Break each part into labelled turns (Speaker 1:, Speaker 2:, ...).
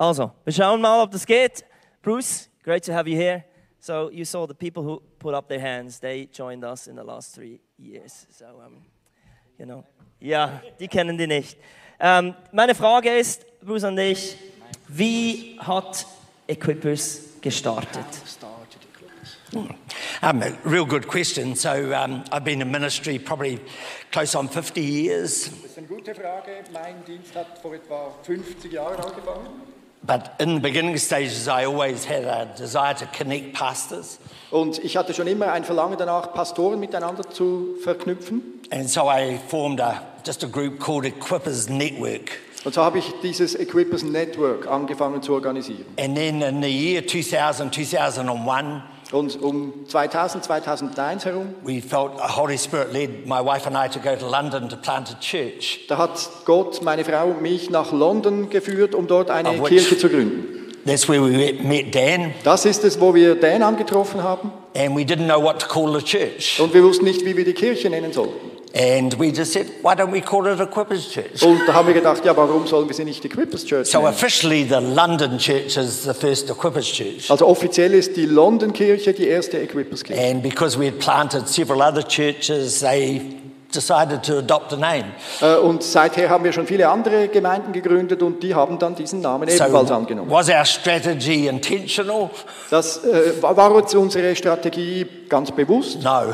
Speaker 1: Hallo. Also, wir schauen mal, ob das geht. Bruce, great to have you here. So you saw the people who put up their hands. They joined us in the last three years. So, um, you know, ja, die kennen die nicht. Ähm, meine Frage ist, Bruce an dich, wie hat Equippers gestartet?
Speaker 2: Um, a real good question. So um, I've been in ministry probably close on 50 years,
Speaker 3: Das ist eine gute Frage. Mein Dienst hat vor etwa 50 Jahren angefangen.
Speaker 2: But in the beginning stages, I always had a desire to connect pastors.
Speaker 3: Und ich hatte schon immer ein Verlangen danach, Pastoren miteinander zu verknüpfen.
Speaker 2: And so I formed a, just a group called Equippers Network.
Speaker 3: Und so habe ich dieses Equippers Network angefangen zu organisieren.
Speaker 2: And then in the year 2000, 2001,
Speaker 3: Und um 2000, 2001 herum,
Speaker 2: we felt a Holy Spirit led my wife and I to go to London to plant a church.
Speaker 3: da hat Gott meine Frau und mich nach London geführt, um dort eine
Speaker 2: which-
Speaker 3: Kirche zu gründen.
Speaker 2: That's where we met- met Dan,
Speaker 3: Das ist es, wo wir Dan angetroffen haben.
Speaker 2: and we didn't know what to call the church.
Speaker 3: Und wir wussten nicht, wie wir die Kirche nennen sollten.
Speaker 2: And we just said, why don't we call it Equippers Church?
Speaker 3: Und da haben wir gedacht, ja, warum sollen wir sie nicht Equippers Church
Speaker 2: So
Speaker 3: nennen?
Speaker 2: officially, the London church is the first Equippers church.
Speaker 3: Also offiziell ist die London-Kirche die erste Equippers-Kirche.
Speaker 2: And because we had planted several other churches, they decided to adopt a name.
Speaker 3: Äh, Und seither haben wir schon viele andere Gemeinden gegründet und die haben dann diesen Namen
Speaker 2: So
Speaker 3: ebenfalls angenommen.
Speaker 2: was our strategy intentional?
Speaker 3: Das äh, war war uns unsere Strategie ganz bewusst?
Speaker 2: No.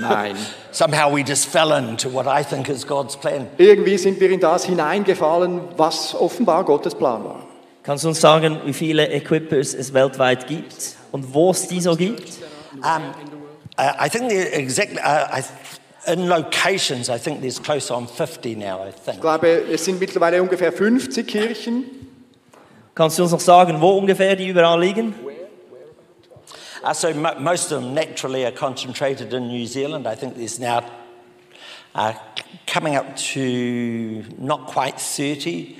Speaker 3: Nein.
Speaker 2: Somehow we just fell into what I think is God's plan.
Speaker 3: Irgendwie sind wir in das hineingefallen, was offenbar Gottes Plan war.
Speaker 1: Kannst du uns sagen, wie viele Equippers es weltweit gibt und wo es die so gibt?
Speaker 2: Um, I think the exact, uh, I, in locations, I think there's close on 50 now, I think.
Speaker 3: Ich glaube, es sind mittlerweile ungefähr 50 Kirchen.
Speaker 1: Kannst du uns noch sagen, wo ungefähr die überall liegen?
Speaker 2: Uh, so mo- most of them naturally are concentrated in New Zealand. I think there's now uh, coming up to not quite 30.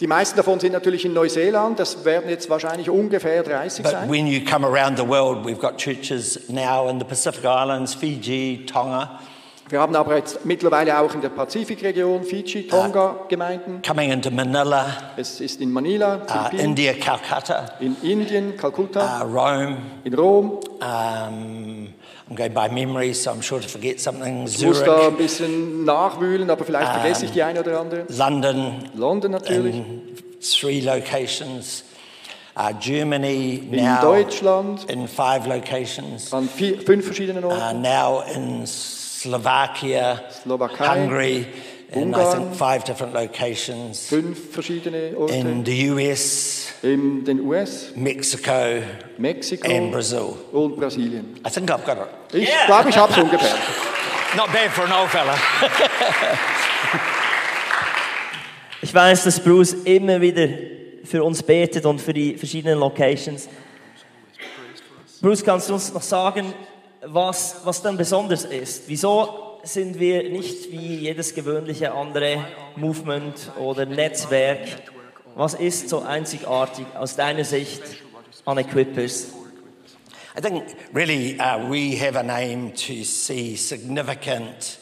Speaker 3: Die meisten davon sind natürlich in Neuseeland. Das werden jetzt wahrscheinlich ungefähr 30
Speaker 2: But
Speaker 3: sein.
Speaker 2: when you come around the world, we've got churches now in the Pacific Islands, Fiji, Tonga,
Speaker 3: Wir haben aber jetzt mittlerweile auch in der Pazifikregion, Fiji, Tonga Gemeinden.
Speaker 2: coming into Manila,
Speaker 3: Es ist in Manila,
Speaker 2: uh, India, Calcutta,
Speaker 3: in Indien, Kalkutta,
Speaker 2: uh, Rome.
Speaker 3: in Rom.
Speaker 2: Um, I'm going by memory, so I'm sure to forget something.
Speaker 3: Ich muss da ein
Speaker 2: Zurich,
Speaker 3: bisschen nachwühlen, aber vielleicht vergesse ich die eine oder andere.
Speaker 2: London,
Speaker 3: London natürlich,
Speaker 2: in three locations. Uh, Germany
Speaker 3: in
Speaker 2: now
Speaker 3: Deutschland,
Speaker 2: in five locations.
Speaker 3: an vier, fünf verschiedenen
Speaker 2: Uh,
Speaker 3: Orten.
Speaker 2: now in Slovakia,
Speaker 3: Slowakei,
Speaker 2: Hungary, in I
Speaker 3: Ungarn.
Speaker 2: think five different locations.
Speaker 3: Fünf verschiedene
Speaker 2: In
Speaker 3: Orte.
Speaker 2: the US,
Speaker 3: In den US,
Speaker 2: Mexico,
Speaker 3: Mexiko
Speaker 2: and Brazil.
Speaker 3: und Brasilien.
Speaker 2: I think I've got it.
Speaker 3: Ich glaube, ich habe es ungefähr.
Speaker 2: Not bad for an old fella.
Speaker 1: Ich weiß, dass Bruce immer wieder für uns betet und für die verschiedenen Locations. Bruce, kannst du uns noch sagen, was, was dann besonders ist? Wieso sind wir nicht wie jedes gewöhnliche andere Movement oder Netzwerk? Was ist so einzigartig aus deiner Sicht an Equippers?
Speaker 2: I think really uh, we have an aim to see significant,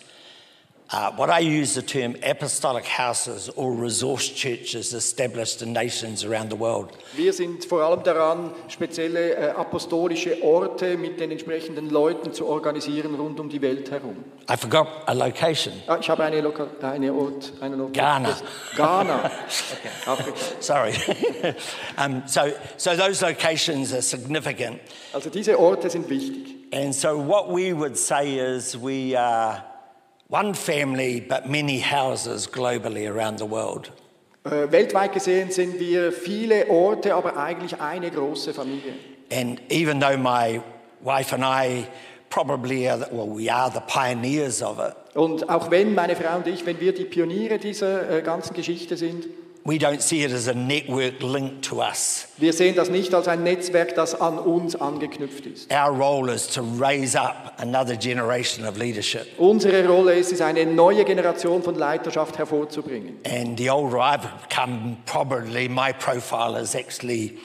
Speaker 2: uh, what I use the term apostolic houses or resource churches established in nations around the world.
Speaker 3: Wir sind vor allem daran, spezielle äh, apostolische Orte mit den entsprechenden Leuten zu organisieren rund um die Welt herum.
Speaker 2: I forgot a location.
Speaker 3: Ah, ich habe eine, Loka eine Ort, einen Ort.
Speaker 2: Ghana.
Speaker 3: Ghana. Afrika.
Speaker 2: Sorry. um, so, so those locations are significant.
Speaker 3: Also diese Orte sind wichtig.
Speaker 2: And so what we would say is we are one family, but many houses globally around the world.
Speaker 3: Äh, weltweit gesehen sind wir viele Orte, aber eigentlich eine große Familie.
Speaker 2: And even though my wife and I probably are, the, well, we are the pioneers of it,
Speaker 3: Und auch wenn meine Frau und ich, wenn wir die Pioniere dieser äh, ganzen Geschichte sind,
Speaker 2: we don't see it as a network linked to us.
Speaker 3: wir sehen das nicht als ein Netzwerk, das an uns angeknüpft ist.
Speaker 2: Our role is to raise up another generation of leadership.
Speaker 3: Unsere Rolle ist es, eine neue Generation von Leiterschaft hervorzubringen.
Speaker 2: And the older I've become, probably my profile is actually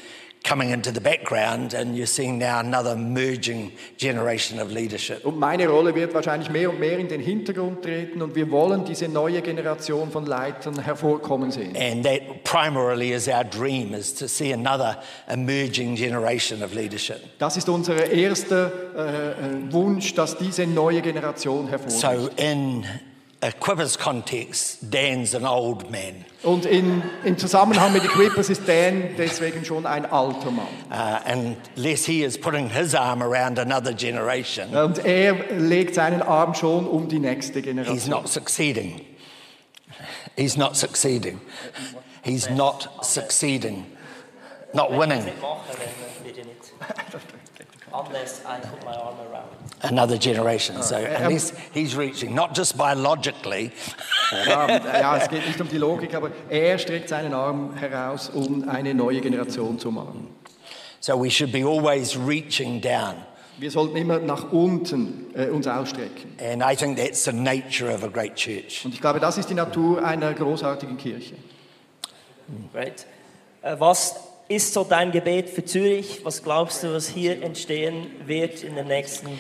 Speaker 2: coming into the background, and you're seeing now another merging generation of leadership.
Speaker 3: Und meine Rolle wird wahrscheinlich mehr und mehr in den Hintergrund treten und wir wollen diese neue Generation von Leitern hervorkommen sehen.
Speaker 2: And that primarily is our dream, is to see another emerging generation of leadership.
Speaker 3: Das ist unser erster äh, äh, Wunsch, dass diese neue Generation hervorkommt.
Speaker 2: So, in a Quippers context, Dan's an old man.
Speaker 3: Und in, im Zusammenhang mit den Clippers ist Dan deswegen schon ein alter Mann.
Speaker 2: Uh, unless he is putting his arm around another generation,
Speaker 3: Und er legt seinen Arm schon um die nächste
Speaker 2: he's
Speaker 3: Generation.
Speaker 2: not succeeding. He's not succeeding. He's not succeeding. Not winning.
Speaker 1: Nicht machen, dann wird er nicht. Unless I put my arm around.
Speaker 2: Another generation. So, unless he's reaching, not just biologically,
Speaker 3: Ja, ja, es geht nicht um die Logik, aber er streckt seinen Arm heraus, um eine neue Generation zu machen.
Speaker 2: so we should be always reaching down.
Speaker 3: Wir sollten immer nach unten äh, uns ausstrecken.
Speaker 2: And I think that's the nature of a great church.
Speaker 3: Und ich glaube, das ist die Natur einer großartigen Kirche.
Speaker 1: Right? Äh, Was ist so dein Gebet für Zürich? Was glaubst du, was hier entstehen wird in den nächsten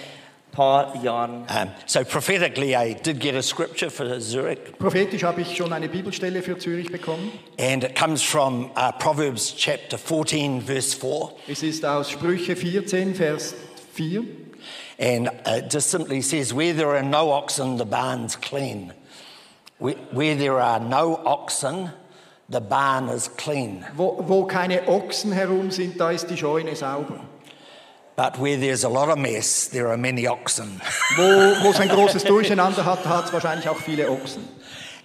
Speaker 1: paar Jahren?
Speaker 2: Um, so prophetically, I did get a scripture for Zurich,
Speaker 3: Prophetisch habe ich schon eine Bibelstelle für Zürich bekommen.
Speaker 2: and it comes from uh, Proverbs chapter 14, verse 4.
Speaker 3: Es ist aus Sprüche 14, Vers 4.
Speaker 2: And it just simply says, Where there are no oxen, the barn's clean. Where, where there are no oxen, the barn is clean.
Speaker 3: Wo, wo keine Ochsen herum sind, da ist die Scheune sauber.
Speaker 2: But where there's a lot of mess, there are many oxen.
Speaker 3: Wo, wo es ein großes Durcheinander hat, hat es wahrscheinlich auch viele Ochsen.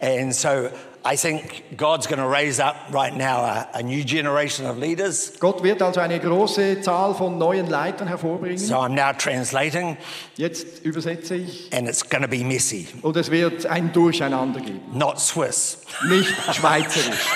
Speaker 2: and so I think God's going to raise up right now a, a new generation of leaders.
Speaker 3: Gott wird also eine große Zahl von neuen Leitern hervorbringen.
Speaker 2: So I'm now translating,
Speaker 3: Jetzt übersetze ich.
Speaker 2: and it's going to be messy,
Speaker 3: Und es wird ein Durcheinander geben.
Speaker 2: not Swiss.
Speaker 3: Nicht schweizerisch.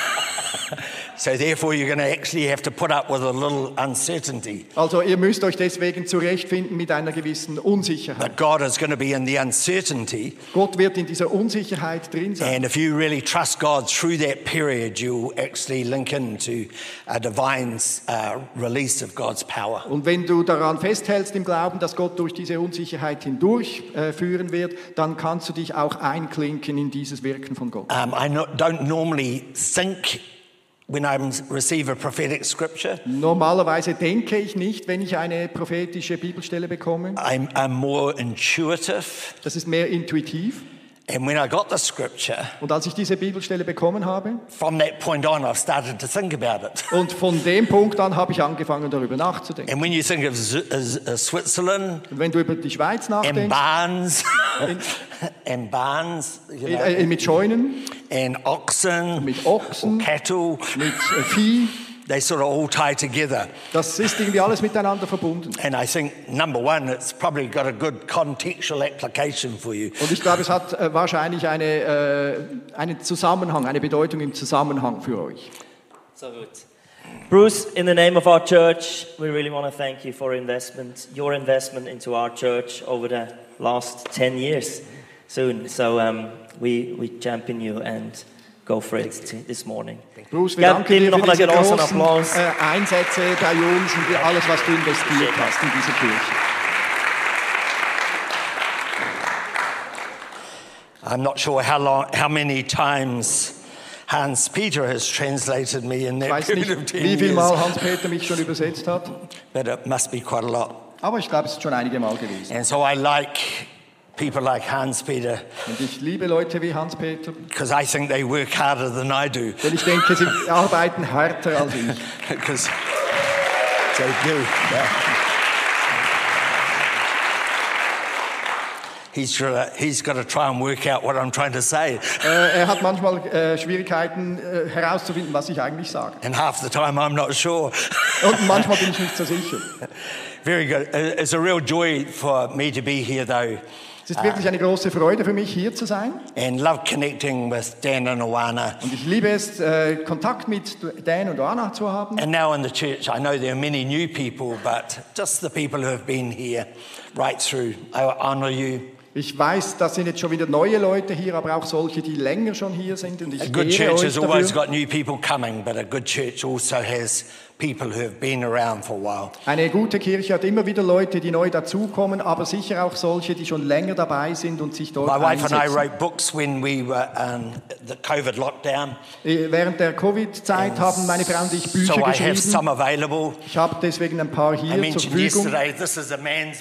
Speaker 2: So therefore, you're going to actually have to put up with a little uncertainty.
Speaker 3: Also ihr müsst euch deswegen zurechtfinden mit einer gewissen Unsicherheit.
Speaker 2: But God is going to be in the uncertainty.
Speaker 3: Gott wird in dieser Unsicherheit drin sein.
Speaker 2: And if you really trust God through that period, you'll actually link into a divine uh, release of God's power.
Speaker 3: Und wenn du daran festhältst im Glauben, dass Gott durch diese Unsicherheit hindurch äh, führen wird, dann kannst du dich auch einklinken in dieses Wirken von Gott.
Speaker 2: Um, I no, don't normally think when I receive a prophetic scripture.
Speaker 3: Normalerweise denke ich nicht, wenn ich eine prophetische Bibelstelle bekomme.
Speaker 2: I'm, I'm more intuitive.
Speaker 3: Das ist mehr intuitiv.
Speaker 2: And when I got the scripture,
Speaker 3: Und als ich diese Bibelstelle bekommen habe,
Speaker 2: from that point on, I've started to think about it.
Speaker 3: und von dem Punkt an habe ich angefangen, darüber nachzudenken.
Speaker 2: And when you think of Z- uh, Switzerland
Speaker 3: Und wenn du über die Schweiz
Speaker 2: and
Speaker 3: nachdenkst,
Speaker 2: barns, and barns, you know,
Speaker 3: äh, mit Scheunen,
Speaker 2: and oxen,
Speaker 3: mit Ochsen,
Speaker 2: cattle,
Speaker 3: mit äh, Vieh,
Speaker 2: they sort of all tie together.
Speaker 3: das ist irgendwie alles miteinander verbunden.
Speaker 2: And I think, number one, it's probably got a good contextual application for you.
Speaker 3: Und ich glaube, es hat äh, wahrscheinlich eine, äh, einen Zusammenhang, eine Bedeutung im Zusammenhang für euch.
Speaker 1: So good. Bruce, in the name of our church, we really want to thank you for investment, your investment into our church over the last 10 years soon. So um, we, we champion you and go for it t- this morning.
Speaker 3: Bruce, wir
Speaker 1: Ja,
Speaker 3: danken dir
Speaker 1: Tim,
Speaker 3: für
Speaker 1: noch einen
Speaker 3: diese
Speaker 1: großen
Speaker 3: großen
Speaker 1: Applaus.
Speaker 3: äh, Einsätze bei uns und für alles, was du investiert hast in diese Kirche.
Speaker 2: I'm not sure how, long, how many times Hans Peter has translated me in
Speaker 3: Ich
Speaker 2: that
Speaker 3: weiß
Speaker 2: period
Speaker 3: nicht,
Speaker 2: of 10
Speaker 3: wie viel
Speaker 2: years,
Speaker 3: Mal Hans-Peter mich schon übersetzt hat,
Speaker 2: but it must be quite a lot.
Speaker 3: aber ich glaube, es ist schon einige Mal gewesen.
Speaker 2: And so I like people like Hans Peter
Speaker 3: Und ich liebe Leute wie Hans-Peter,
Speaker 2: because I think they work harder than I do.
Speaker 3: denn ich denke, sie arbeiten härter als ich.
Speaker 2: Because they do. yeah. He's, he's got to try and work out what I'm trying to say.
Speaker 3: Äh, er hat manchmal äh, Schwierigkeiten äh, herauszufinden, was ich eigentlich sage.
Speaker 2: And half the time I'm not sure.
Speaker 3: Und manchmal bin ich nicht so sicher.
Speaker 2: Very good. Uh, It's a real joy for me to be here, though,
Speaker 3: Es ist wirklich eine große Freude für mich, hier zu sein.
Speaker 2: and love connecting with Dan and Awana.
Speaker 3: Und ich liebe es, äh, Kontakt mit Dan und Anna zu haben.
Speaker 2: And now in the church, I know there are many new people, but just the people who have been here right through, I honour you.
Speaker 3: Ich weiß, das sind jetzt schon wieder neue Leute hier, aber auch solche, die länger schon hier sind. Und ich
Speaker 2: A good church has always got new people coming, but a good church also has people who have been around for a while.
Speaker 3: Eine gute Kirche hat immer wieder Leute, die neu dazukommen, aber sicher auch solche, die schon länger dabei sind und sich dort
Speaker 2: My wife and I
Speaker 3: einsetzen.
Speaker 2: wrote books when we were in the COVID lockdown,
Speaker 3: Äh, Während der Covid-Zeit haben meine Frau und ich Bücher
Speaker 2: so I have
Speaker 3: geschrieben.
Speaker 2: some available.
Speaker 3: Ich habe deswegen ein paar
Speaker 2: I
Speaker 3: hier zur Verfügung.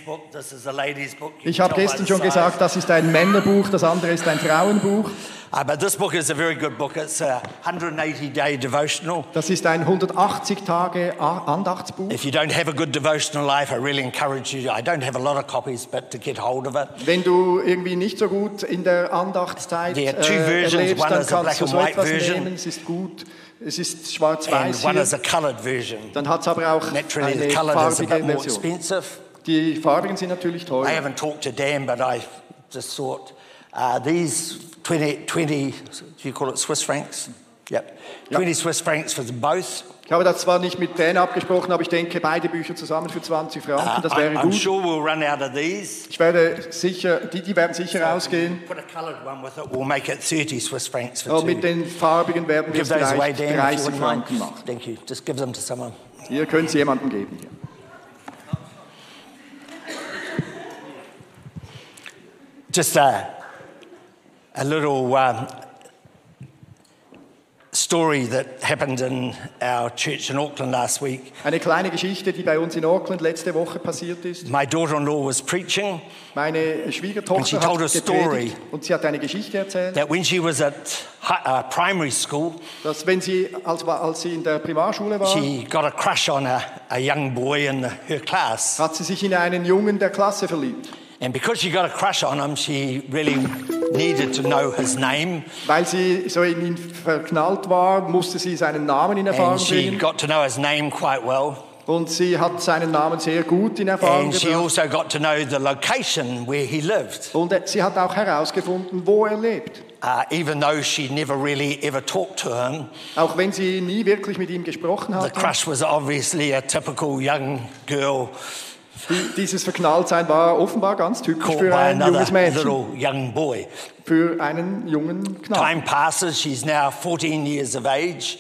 Speaker 2: book,
Speaker 3: Ich habe gestern schon gesagt, das ist ein Männerbuch, das andere ist ein Frauenbuch.
Speaker 2: Uh, but this book is a very good book. It's a 180-day devotional.
Speaker 3: Das ist ein 180 Tage Andachtsbuch.
Speaker 2: If you don't have a good devotional life, I really encourage you. I don't have a lot of copies, but to get hold of it.
Speaker 3: Wenn du irgendwie nicht so gut in der Andachtszeit
Speaker 2: There are
Speaker 3: äh,
Speaker 2: two versions.
Speaker 3: erlebst,
Speaker 2: One
Speaker 3: dann
Speaker 2: is a
Speaker 3: kannst du
Speaker 2: black
Speaker 3: so
Speaker 2: and white
Speaker 3: etwas
Speaker 2: version.
Speaker 3: nehmen. Es ist gut. Es ist
Speaker 2: And
Speaker 3: schwarz-weiß
Speaker 2: one
Speaker 3: hier.
Speaker 2: is a coloured version.
Speaker 3: Dann hat es aber auch
Speaker 2: Naturally, the
Speaker 3: eine
Speaker 2: coloured is a
Speaker 3: farbige
Speaker 2: bit more
Speaker 3: Version.
Speaker 2: expensive.
Speaker 3: Die farbigen sind natürlich
Speaker 2: I
Speaker 3: teuer.
Speaker 2: haven't talked to Dan, but I just thought uh, these 20, 20, do you call it Swiss francs? Yep. 20 Swiss francs for both.
Speaker 3: Ich habe das zwar nicht mit Dan abgesprochen, aber ich denke, beide Bücher zusammen für 20
Speaker 2: Uh,
Speaker 3: Franken, das
Speaker 2: I,
Speaker 3: wäre
Speaker 2: I'm
Speaker 3: gut.
Speaker 2: sure we'll run out of these.
Speaker 3: Ich werde sicher, die, die werden sicher ausgehen.
Speaker 2: Put a coloured one with it. We'll make it 30 Swiss francs for
Speaker 3: Und
Speaker 2: two.
Speaker 3: mit den farbigen werden wir vielleicht
Speaker 2: Dan, if you
Speaker 3: 30
Speaker 2: wouldn't mind.
Speaker 3: Franken machen.
Speaker 2: Thank you. Just give them to someone.
Speaker 3: Ihr könnt es jemandem geben. Hier.
Speaker 2: Just a, a little um, story that happened in our church in Auckland last week.
Speaker 3: Eine kleine Geschichte, die bei uns in Auckland letzte Woche passiert ist.
Speaker 2: My daughter in law was preaching
Speaker 3: Meine
Speaker 2: And she
Speaker 3: Schwiegertochter
Speaker 2: told a
Speaker 3: hat
Speaker 2: story.
Speaker 3: gepredigt und sie hat eine Geschichte erzählt,
Speaker 2: that when she was at uh, primary school,
Speaker 3: dass wenn sie, als, als sie in der Primarschule war,
Speaker 2: she got a crush on a, a young boy in her class.
Speaker 3: hat sie sich in einen Jungen der Klasse verliebt.
Speaker 2: And because she got a crush on him, she really needed to know his name.
Speaker 3: Weil sie so in ihn verknallt war, musste sie seinen Namen in Erfahrung
Speaker 2: And she
Speaker 3: bringen.
Speaker 2: got to know his name quite well.
Speaker 3: Und sie hat seinen Namen sehr gut in Erfahrung
Speaker 2: And she
Speaker 3: gebracht.
Speaker 2: also got to know the location where he lived.
Speaker 3: Und äh, sie hat auch herausgefunden, wo er lebt.
Speaker 2: Uh, even though she never really ever talked to him,
Speaker 3: Auch wenn sie nie wirklich mit ihm gesprochen
Speaker 2: the
Speaker 3: hat.
Speaker 2: crush was obviously a typical young girl
Speaker 3: dieses Verknalltsein war offenbar ganz typisch für ein junges Mädchen,
Speaker 2: little young boy.
Speaker 3: für einen jungen Knaben.
Speaker 2: Time passes. She's now 14 years of age.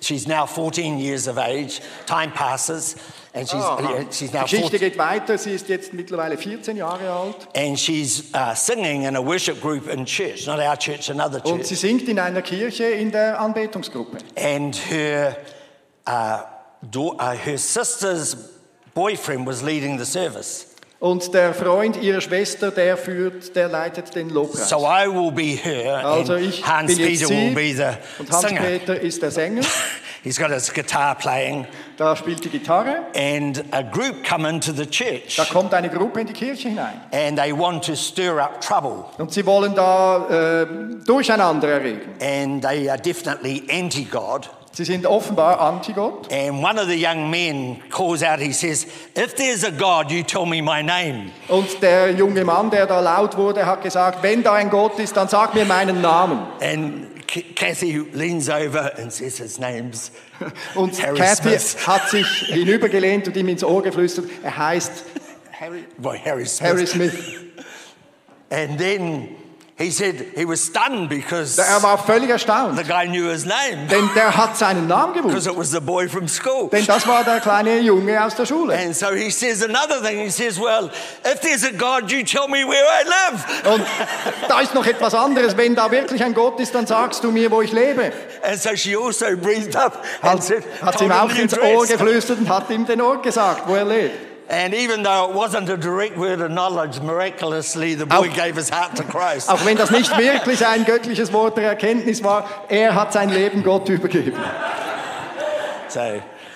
Speaker 2: She's now 14 years of age. Time passes, and she's, uh, she's now
Speaker 3: Geschichte
Speaker 2: 14,
Speaker 3: geht weiter. Sie ist jetzt mittlerweile 14 Jahre alt
Speaker 2: and she's uh, singing in a worship group in church, not our church, another
Speaker 3: und
Speaker 2: church.
Speaker 3: sie singt in einer Kirche in der Anbetungsgruppe.
Speaker 2: And her, uh, do- uh, her sister's boyfriend was leading the service.
Speaker 3: Und der Freund ihrer Schwester, der führt, der leitet den Lobpreis.
Speaker 2: So I will be her,
Speaker 3: Also ich
Speaker 2: Hans
Speaker 3: bin jetzt
Speaker 2: Peter will be the
Speaker 3: und
Speaker 2: singer.
Speaker 3: Hans-Peter ist der Sänger.
Speaker 2: He's got his guitar playing,
Speaker 3: Da spielt die Gitarre.
Speaker 2: and a group come into the church.
Speaker 3: Da kommt eine Gruppe in die Kirche hinein.
Speaker 2: and they want to stir up trouble.
Speaker 3: Und sie wollen da äh, Durcheinander erregen.
Speaker 2: And they are definitely anti God.
Speaker 3: Sie sind offenbar anti-Gott.
Speaker 2: And one of the young men calls out, he says, If there's a God, you tell me my name.
Speaker 3: Und der junge Mann, der da laut wurde, hat gesagt, wenn da ein Gott ist, dann sag mir meinen Namen.
Speaker 2: And Kathy leans over and says, His name's
Speaker 3: Und
Speaker 2: Harry
Speaker 3: Kathy
Speaker 2: Smith.
Speaker 3: hat sich hinübergelehnt und ihm ins Ohr geflüstert, er heißt
Speaker 2: Well, Harry Smith.
Speaker 3: Harry Smith.
Speaker 2: And then he said he was stunned because
Speaker 3: Er war völlig erstaunt,
Speaker 2: the guy knew his name
Speaker 3: denn der hat seinen Namen
Speaker 2: because
Speaker 3: gewusst.
Speaker 2: it was the boy from school.
Speaker 3: Denn das war der kleine Junge aus der Schule.
Speaker 2: And so he says another thing. He says, Well, if there's a God, you tell me where I live.
Speaker 3: Und da ist noch etwas anderes. Wenn da wirklich ein Gott ist, dann sagst du mir, wo ich lebe.
Speaker 2: And so she also breathed up and
Speaker 3: Hat,
Speaker 2: said,
Speaker 3: hat ihm auch ins Ohr geflüstert und hat ihm den Ort gesagt, wo er lebt.
Speaker 2: And even though it wasn't a direct word of knowledge, miraculously the boy
Speaker 3: Auch-
Speaker 2: gave his heart to Christ.
Speaker 3: Auch wenn das nicht wirklich ein göttliches Wort der Erkenntnis war, er hat sein Leben Gott übergeben.
Speaker 2: So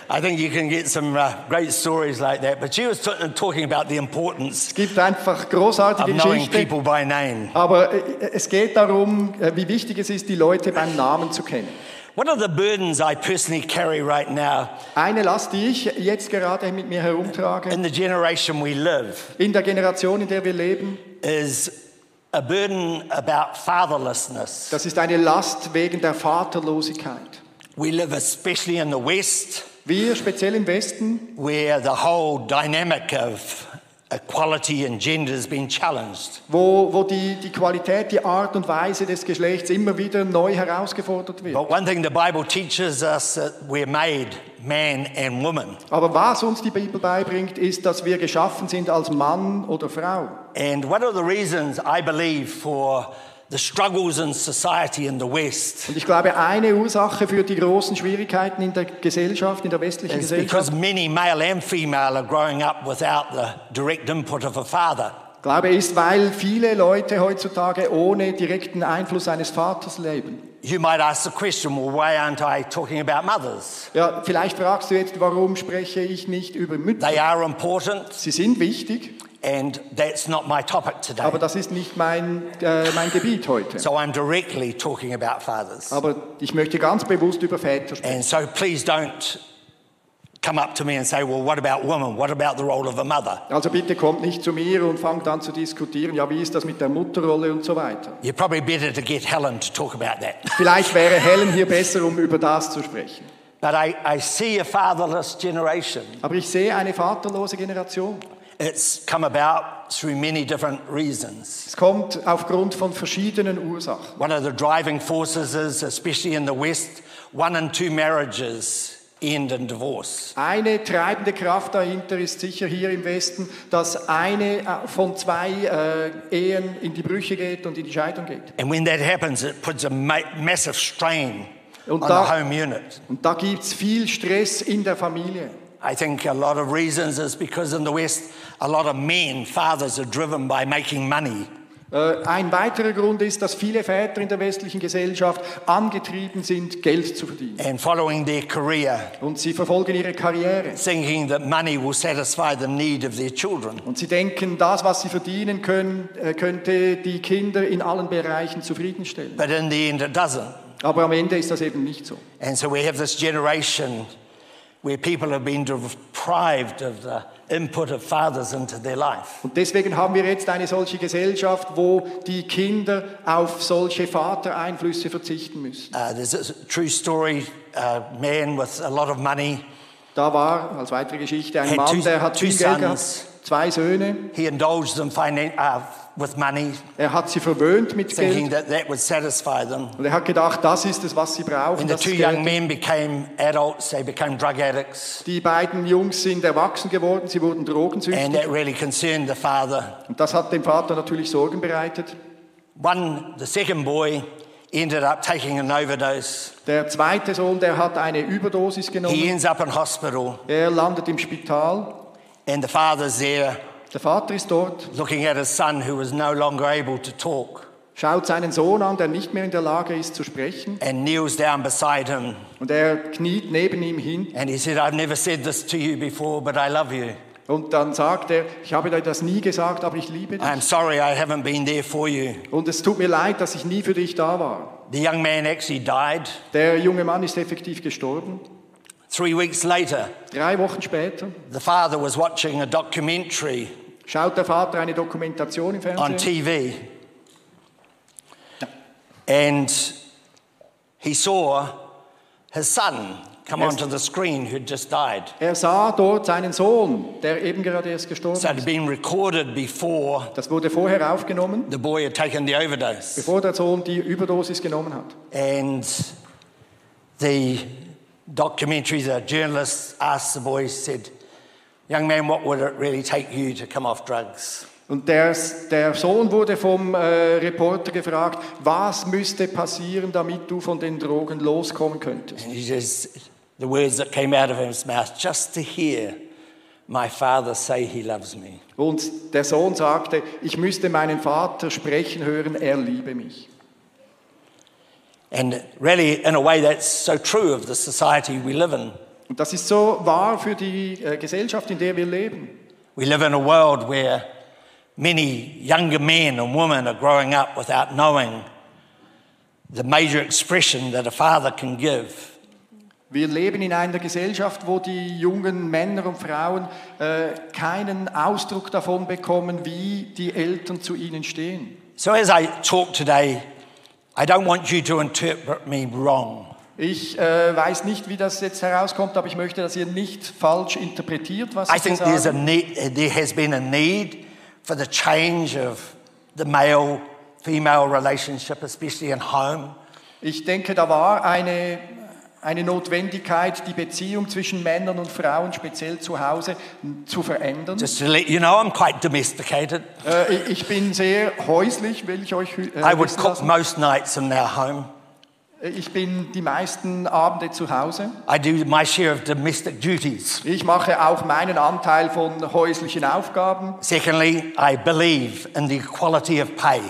Speaker 2: I think you can get some uh, great stories like that. But she was talking about the importance
Speaker 3: Es gibt einfach
Speaker 2: of
Speaker 3: großartige
Speaker 2: knowing
Speaker 3: Geschichten.
Speaker 2: people by name.
Speaker 3: Aber äh, es geht darum, äh, wie wichtig es ist, die Leute beim Namen zu kennen.
Speaker 2: One of the burdens I personally carry right now
Speaker 3: Eine Last, die ich jetzt gerade mit mir herumtrage,
Speaker 2: in the generation we live
Speaker 3: in der Generation, in der wir leben,
Speaker 2: is a burden about fatherlessness.
Speaker 3: das ist eine Last wegen der Vaterlosigkeit.
Speaker 2: We live especially in the West,
Speaker 3: Wir, speziell im Westen,
Speaker 2: where the whole dynamic of equality in gender has been challenged.
Speaker 3: wo, wo die, die Qualität, die Art und Weise des Geschlechts immer wieder neu herausgefordert wird.
Speaker 2: But one thing the Bible teaches us that we're made man and woman.
Speaker 3: Aber was uns die Bibel beibringt, ist, dass wir geschaffen sind als Mann oder Frau.
Speaker 2: And one of the reasons I believe for the struggles in society in the West
Speaker 3: Und ich glaube, eine Ursache für die großen Schwierigkeiten in der Gesellschaft, in der westlichen
Speaker 2: because
Speaker 3: Gesellschaft,
Speaker 2: many male and female are growing up without the direct input of a father.
Speaker 3: glaube ist, weil viele Leute heutzutage ohne direkten Einfluss eines Vaters leben.
Speaker 2: You might ask the question, well, why aren't I talking about mothers?
Speaker 3: Ja, vielleicht fragst du jetzt, warum spreche ich nicht über Mütter?
Speaker 2: They are important,
Speaker 3: Sie sind wichtig,
Speaker 2: and that's not my topic today.
Speaker 3: aber das ist nicht mein, äh, mein Gebiet heute.
Speaker 2: So I'm directly talking about fathers.
Speaker 3: Aber ich möchte ganz bewusst über Väter sprechen.
Speaker 2: And so please don't come up to me and say, well, what about women? What about the role of a mother?
Speaker 3: Also bitte kommt nicht zu mir und fangt an zu diskutieren, ja, wie ist das mit der Mutterrolle und so weiter.
Speaker 2: You're probably better to get Helen to talk about that.
Speaker 3: Vielleicht wäre Helen hier besser, um über das zu sprechen.
Speaker 2: But I, I see a fatherless generation.
Speaker 3: Aber ich sehe eine vaterlose Generation.
Speaker 2: It's come about through many different reasons.
Speaker 3: Es kommt aufgrund von verschiedenen Ursachen.
Speaker 2: One of the driving forces is, especially in the West, one in two marriages end in divorce.
Speaker 3: Eine treibende Kraft dahinter ist sicher hier im Westen, dass eine äh, von zwei äh, Ehen in die Brüche geht und in die Scheidung geht.
Speaker 2: And when that happens, it puts a ma- massive strain
Speaker 3: Und
Speaker 2: on
Speaker 3: da-
Speaker 2: the home unit.
Speaker 3: Und da gibt es viel Stress in der Familie.
Speaker 2: I think a lot of reasons is because in the West, a lot of men, fathers, are driven by making money.
Speaker 3: Äh, Ein weiterer Grund ist, dass viele Väter in der westlichen Gesellschaft angetrieben sind, Geld zu verdienen.
Speaker 2: and following their career,
Speaker 3: Und sie verfolgen ihre Karriere.
Speaker 2: thinking that money will satisfy the need of their children.
Speaker 3: Und sie denken, das, was sie verdienen können, äh, könnte die Kinder in allen Bereichen zufriedenstellen.
Speaker 2: But in the end, it doesn't.
Speaker 3: Aber am Ende ist das eben nicht so.
Speaker 2: And so we have this generation where people have been deprived of the input of fathers into their life.
Speaker 3: Und deswegen haben wir jetzt eine solche Gesellschaft, wo die Kinder auf solche Vatereinflüsse verzichten müssen.
Speaker 2: Uh, there's a true story, a man with a lot of money.
Speaker 3: Da war als weitere Geschichte ein Mann,
Speaker 2: two-
Speaker 3: der hat
Speaker 2: two
Speaker 3: viel Geld gehabt,
Speaker 2: sons.
Speaker 3: zwei Söhne.
Speaker 2: He indulged them finan- uh, with money,
Speaker 3: Er hat sie verwöhnt mit Geld.
Speaker 2: that that would satisfy them.
Speaker 3: Und er hat gedacht, das ist es, was sie brauchen.
Speaker 2: When the two young men became adults, they became drug addicts.
Speaker 3: Die beiden Jungs sind erwachsen geworden, sie wurden
Speaker 2: And
Speaker 3: drogensüchtig.
Speaker 2: that really concerned the father.
Speaker 3: Und das hat dem Vater natürlich Sorgen bereitet.
Speaker 2: One, the second boy, ended up taking an overdose.
Speaker 3: Der zweite Sohn, der hat eine Überdosis
Speaker 2: He
Speaker 3: genommen.
Speaker 2: ends up in hospital,
Speaker 3: Er landet im Spital.
Speaker 2: and the father's there
Speaker 3: Der Vater ist dort,
Speaker 2: looking at his son who was no longer able to talk,
Speaker 3: schaut seinen Sohn an, der nicht mehr in der Lage ist zu sprechen.
Speaker 2: and kneels down beside him.
Speaker 3: Und er kniet neben ihm hin.
Speaker 2: And he said, I've never said this to you before, but I love you.
Speaker 3: Und dann sagt er, ich habe dir das nie gesagt, aber ich liebe dich.
Speaker 2: I'm sorry I haven't been there for you.
Speaker 3: Und es tut mir leid, dass ich nie für dich da war.
Speaker 2: The young man actually died.
Speaker 3: Der junge Mann ist effektiv gestorben.
Speaker 2: Three weeks later,
Speaker 3: Drei Wochen später
Speaker 2: the father was watching a documentary
Speaker 3: schaut der Vater eine Dokumentation im
Speaker 2: on
Speaker 3: Fernsehen.
Speaker 2: TV. And he saw his son come
Speaker 3: Yes.
Speaker 2: onto the screen who'd just died.
Speaker 3: Er sah dort seinen Sohn, der eben gerade erst gestorben
Speaker 2: So it had
Speaker 3: ist.
Speaker 2: been recorded before
Speaker 3: Das wurde vorher aufgenommen,
Speaker 2: the boy had taken the overdose.
Speaker 3: bevor der Sohn die Überdosis genommen hat.
Speaker 2: And the documentary, the journalist asked the boy, said, Young man, what would it really take you to come off drugs?
Speaker 3: Und der, der Sohn wurde vom äh, Reporter gefragt, was müsste passieren, damit du von den Drogen loskommen könntest.
Speaker 2: And he just, the words that came out of his mouth, just to hear my father say he loves me.
Speaker 3: Und der Sohn sagte, ich müsste meinen Vater sprechen hören, er liebe mich.
Speaker 2: And really, in a way, that's so true of the society we live in.
Speaker 3: Und das ist so wahr für die äh, Gesellschaft, in der wir leben.
Speaker 2: We live in a world where many younger men and women are growing up without knowing the major expression that a father can give.
Speaker 3: Wir leben in einer Gesellschaft, wo die jungen Männer und Frauen äh, keinen Ausdruck davon bekommen, wie die Eltern zu ihnen stehen.
Speaker 2: So, as I talk today, I don't want you to interpret me wrong.
Speaker 3: Ich äh, weiß nicht, wie das jetzt herauskommt, aber ich möchte, dass ihr nicht falsch interpretiert, was
Speaker 2: I
Speaker 3: ich
Speaker 2: think there's a
Speaker 3: sage.
Speaker 2: need, there has been a need for the change of the male female relationship, especially in home.
Speaker 3: Ich denke, da war eine, eine Notwendigkeit, die Beziehung zwischen Männern und Frauen, speziell zu Hause, zu verändern.
Speaker 2: Just to let you know, I'm quite domesticated.
Speaker 3: Äh, ich- bin sehr häuslich, will ich euch äh,
Speaker 2: I would cook
Speaker 3: lassen.
Speaker 2: most nights in our home.
Speaker 3: Ich bin die meisten Abende zu Hause.
Speaker 2: I do my share of domestic duties.
Speaker 3: Ich mache auch meinen Anteil von häuslichen Aufgaben
Speaker 2: Secondly, I believe in the equality of pay.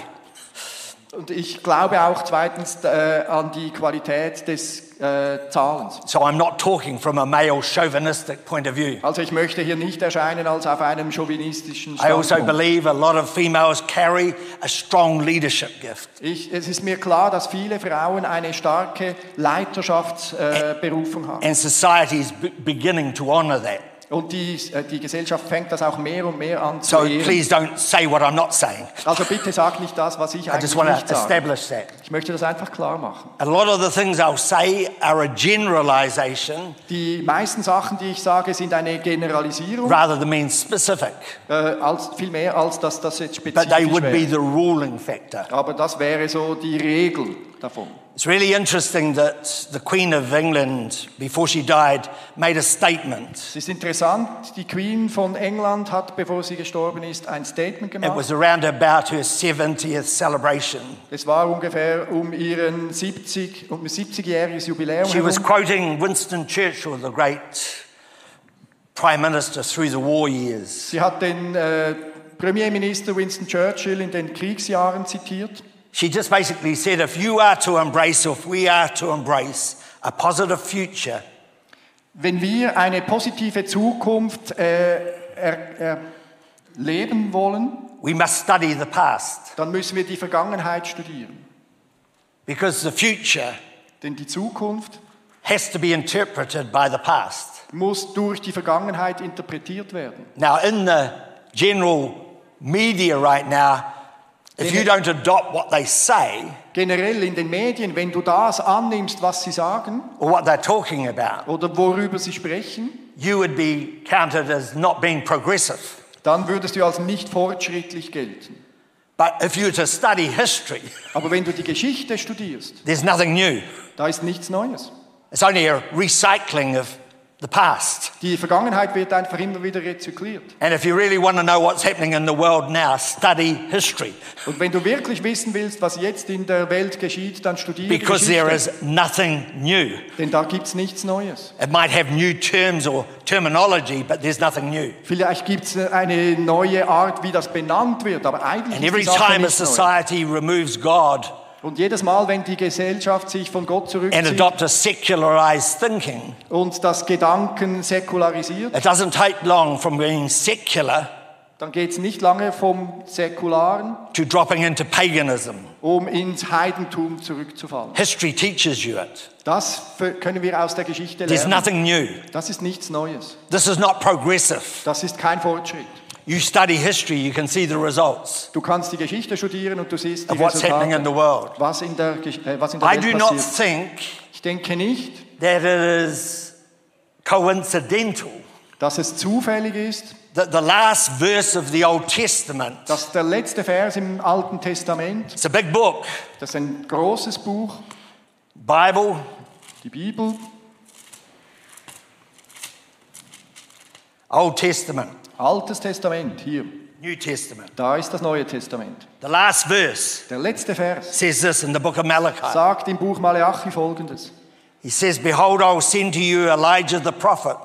Speaker 3: und ich glaube auch zweitens äh, an die Qualität des äh, Zahlens.
Speaker 2: So I'm not talking from a male chauvinistic point of view.
Speaker 3: Also ich möchte hier nicht erscheinen als auf einem chauvinistischen
Speaker 2: I also believe a lot of females carry a strong leadership gift.
Speaker 3: Ich, es ist mir klar, dass viele Frauen eine starke Leiterschaftsberufung äh, Berufung haben.
Speaker 2: And society is be- beginning to honor that.
Speaker 3: Und die, äh, die Gesellschaft fängt das auch mehr und mehr an zu
Speaker 2: So
Speaker 3: ehren.
Speaker 2: please don't say what I'm not saying.
Speaker 3: Also bitte sag nicht das, was ich
Speaker 2: I
Speaker 3: eigentlich
Speaker 2: just want
Speaker 3: nicht
Speaker 2: to
Speaker 3: sage.
Speaker 2: establish that.
Speaker 3: Ich möchte das einfach klar machen.
Speaker 2: A lot of the things I'll say are a generalization
Speaker 3: Die meisten Sachen, die ich sage, sind eine Generalisierung,
Speaker 2: rather than being specific,
Speaker 3: äh, als, viel mehr als dass das jetzt
Speaker 2: but they
Speaker 3: spezifisch
Speaker 2: would be
Speaker 3: wäre.
Speaker 2: the ruling factor.
Speaker 3: Aber das wäre so die Regel davon.
Speaker 2: It's really interesting that the Queen of England, before she died, made a statement.
Speaker 3: Es ist interessant, die Queen von England hat, bevor sie gestorben ist, ein Statement
Speaker 2: It was around about her 70th celebration.
Speaker 3: Es war ungefähr um ihren 70, um 70-jähriges Jubiläum
Speaker 2: She was quoting Winston Churchill, the great Prime Minister through the war years.
Speaker 3: Sie hat den äh, Premierminister Winston Churchill in den Kriegsjahren zitiert.
Speaker 2: She just basically said if you are to embrace, or if we are to embrace a positive future,
Speaker 3: Wenn wir eine positive Zukunft äh, er, er, leben wollen,
Speaker 2: we must study the past
Speaker 3: dann müssen wir die Vergangenheit studieren.
Speaker 2: because the future
Speaker 3: Denn die Zukunft
Speaker 2: has to be interpreted by the past.
Speaker 3: muss durch die Vergangenheit interpretiert werden.
Speaker 2: Now, in the general media right now, if you don't adopt what they say
Speaker 3: Generell in den Medien, wenn du das annimmst, was sie sagen
Speaker 2: or what they're talking about,
Speaker 3: oder worüber sie sprechen,
Speaker 2: you would be counted as not being progressive.
Speaker 3: dann würdest du als nicht fortschrittlich gelten.
Speaker 2: But if you were to study history,
Speaker 3: Aber wenn du die Geschichte studierst,
Speaker 2: there's nothing new.
Speaker 3: da ist nichts Neues.
Speaker 2: It's only a recycling of the past.
Speaker 3: Die Vergangenheit wird einfach immer wieder rezykliert.
Speaker 2: And if you really want to know what's happening in the world now, study history
Speaker 3: Und wenn du wirklich wissen willst, was jetzt in der Welt geschieht, dann studiere
Speaker 2: because there
Speaker 3: Geschichte.
Speaker 2: is nothing new.
Speaker 3: Denn da gibt's nichts Neues.
Speaker 2: It might have new terms or terminology, but there's nothing new.
Speaker 3: Vielleicht gibt es eine neue Art, wie das benannt wird, aber eigentlich
Speaker 2: And
Speaker 3: ist
Speaker 2: every time a society removes God
Speaker 3: Und jedes Mal, wenn die Gesellschaft sich von Gott
Speaker 2: and
Speaker 3: zurückzieht
Speaker 2: adopts a secularized thinking,
Speaker 3: und das Gedanken säkularisiert,
Speaker 2: it doesn't take long from being secular
Speaker 3: dann geht es nicht lange vom Säkularen,
Speaker 2: to dropping into paganism.
Speaker 3: um ins Heidentum zurückzufallen.
Speaker 2: History teaches you it.
Speaker 3: Das können wir aus der Geschichte
Speaker 2: There's
Speaker 3: lernen.
Speaker 2: nothing new.
Speaker 3: Das ist nichts Neues.
Speaker 2: This is not progressive.
Speaker 3: Das ist kein Fortschritt.
Speaker 2: You study history, you can see the results
Speaker 3: Du kannst die Geschichte studieren und du siehst die
Speaker 2: of what's happening in the world.
Speaker 3: was in der, Gesch- äh, was in der
Speaker 2: I do
Speaker 3: Welt
Speaker 2: not
Speaker 3: passiert.
Speaker 2: think
Speaker 3: Ich denke nicht,
Speaker 2: that it is coincidental
Speaker 3: dass es zufällig ist,
Speaker 2: that the last verse of the Old Testament,
Speaker 3: dass der letzte Vers im Alten Testament,
Speaker 2: it's a big book,
Speaker 3: das ist ein großes Buch,
Speaker 2: Bible,
Speaker 3: die Bibel,
Speaker 2: Old Testament,
Speaker 3: Altes Testament, hier,
Speaker 2: New Testament.
Speaker 3: da ist das Neue Testament.
Speaker 2: The last verse
Speaker 3: Der letzte Vers
Speaker 2: says this in the book of Malachi.
Speaker 3: sagt im Buch Maleachi folgendes.
Speaker 2: He says, Behold, I will send to you Elijah the prophet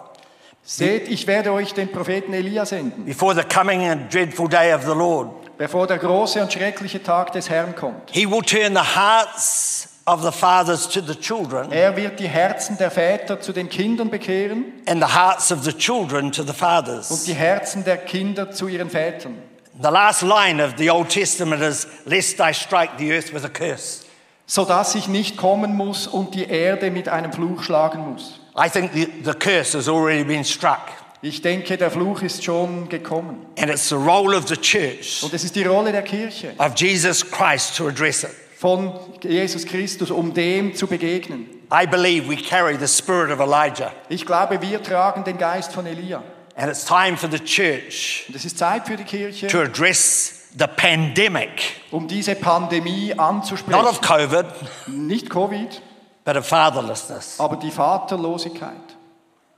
Speaker 3: Seht, ich werde euch den Propheten Elia senden,
Speaker 2: before the coming and dreadful day of the Lord.
Speaker 3: bevor der große und schreckliche Tag des Herrn kommt.
Speaker 2: He will turn the hearts of the fathers to the children
Speaker 3: Er wird die Herzen der Väter zu den Kindern bekehren
Speaker 2: and the hearts of the children to the fathers.
Speaker 3: und die Herzen der Kinder zu ihren Vätern.
Speaker 2: The last line of the Old Testament is, Lest I strike the earth with a curse.
Speaker 3: sodass ich nicht kommen muss und die Erde mit einem Fluch schlagen muss.
Speaker 2: I think the, the curse has already been struck.
Speaker 3: Ich denke, der Fluch ist schon gekommen.
Speaker 2: And it's the role of the church,
Speaker 3: Und es ist die Rolle der Kirche,
Speaker 2: of Jesus Christ, to address it.
Speaker 3: Von Jesus Christus, um dem zu begegnen.
Speaker 2: I believe we carry the spirit of Elijah.
Speaker 3: Ich glaube, wir tragen den Geist von Elia.
Speaker 2: And it's time for the church
Speaker 3: Und es ist Zeit für die Kirche,
Speaker 2: to address the pandemic,
Speaker 3: um diese Pandemie
Speaker 2: not
Speaker 3: anzusprechen.
Speaker 2: of COVID,
Speaker 3: Nicht Covid,
Speaker 2: but of fatherlessness,
Speaker 3: aber die Vaterlosigkeit.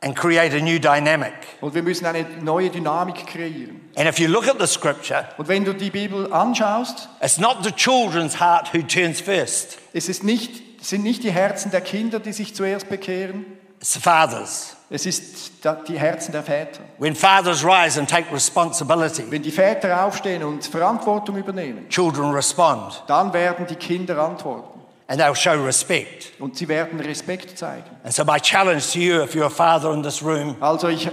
Speaker 2: And create a new dynamic.
Speaker 3: Und wir müssen eine neue Dynamik kreieren.
Speaker 2: And if you look at the scripture,
Speaker 3: Und wenn du die Bibel anschaust,
Speaker 2: it's not the children's heart who turns first,
Speaker 3: es ist nicht, es sind nicht die Herzen der Kinder, die sich zuerst bekehren,
Speaker 2: it's the fathers.
Speaker 3: es ist die Herzen der Väter.
Speaker 2: When fathers rise and take responsibility,
Speaker 3: Wenn die Väter aufstehen und Verantwortung übernehmen,
Speaker 2: children respond
Speaker 3: dann werden die Kinder antworten
Speaker 2: and they'll show respect.
Speaker 3: und sie werden Respekt zeigen.
Speaker 2: And so, my challenge to you, if you're a father in this room,
Speaker 3: Also ich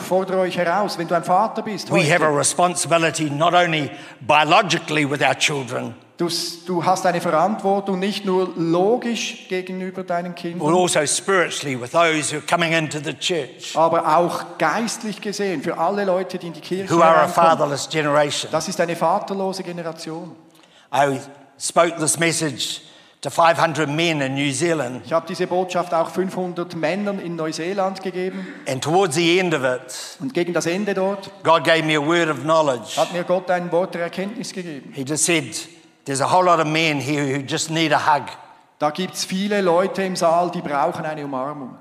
Speaker 3: fordere euch heraus, wenn du ein Vater bist,
Speaker 2: we have a responsibility not only biologically with our children,
Speaker 3: du, du hast eine Verantwortung nicht nur logisch gegenüber deinen
Speaker 2: but
Speaker 3: Kindern,
Speaker 2: also spiritually with those who are coming into the church,
Speaker 3: aber auch geistlich gesehen für alle Leute, die in die Kirche
Speaker 2: who are a fatherless generation.
Speaker 3: Das ist eine vaterlose Generation.
Speaker 2: I spoke this message to 500 men in New Zealand,
Speaker 3: Ich habe diese Botschaft auch 500 Männern in Neuseeland gegeben
Speaker 2: and towards the end of it,
Speaker 3: und gegen das Ende dort
Speaker 2: God gave me a word of knowledge.
Speaker 3: hat mir Gott ein Wort der Erkenntnis gegeben.
Speaker 2: He just said, There's a whole lot of men here who just need a hug.
Speaker 3: Da gibt es viele Leute im Saal, die brauchen eine Umarmung.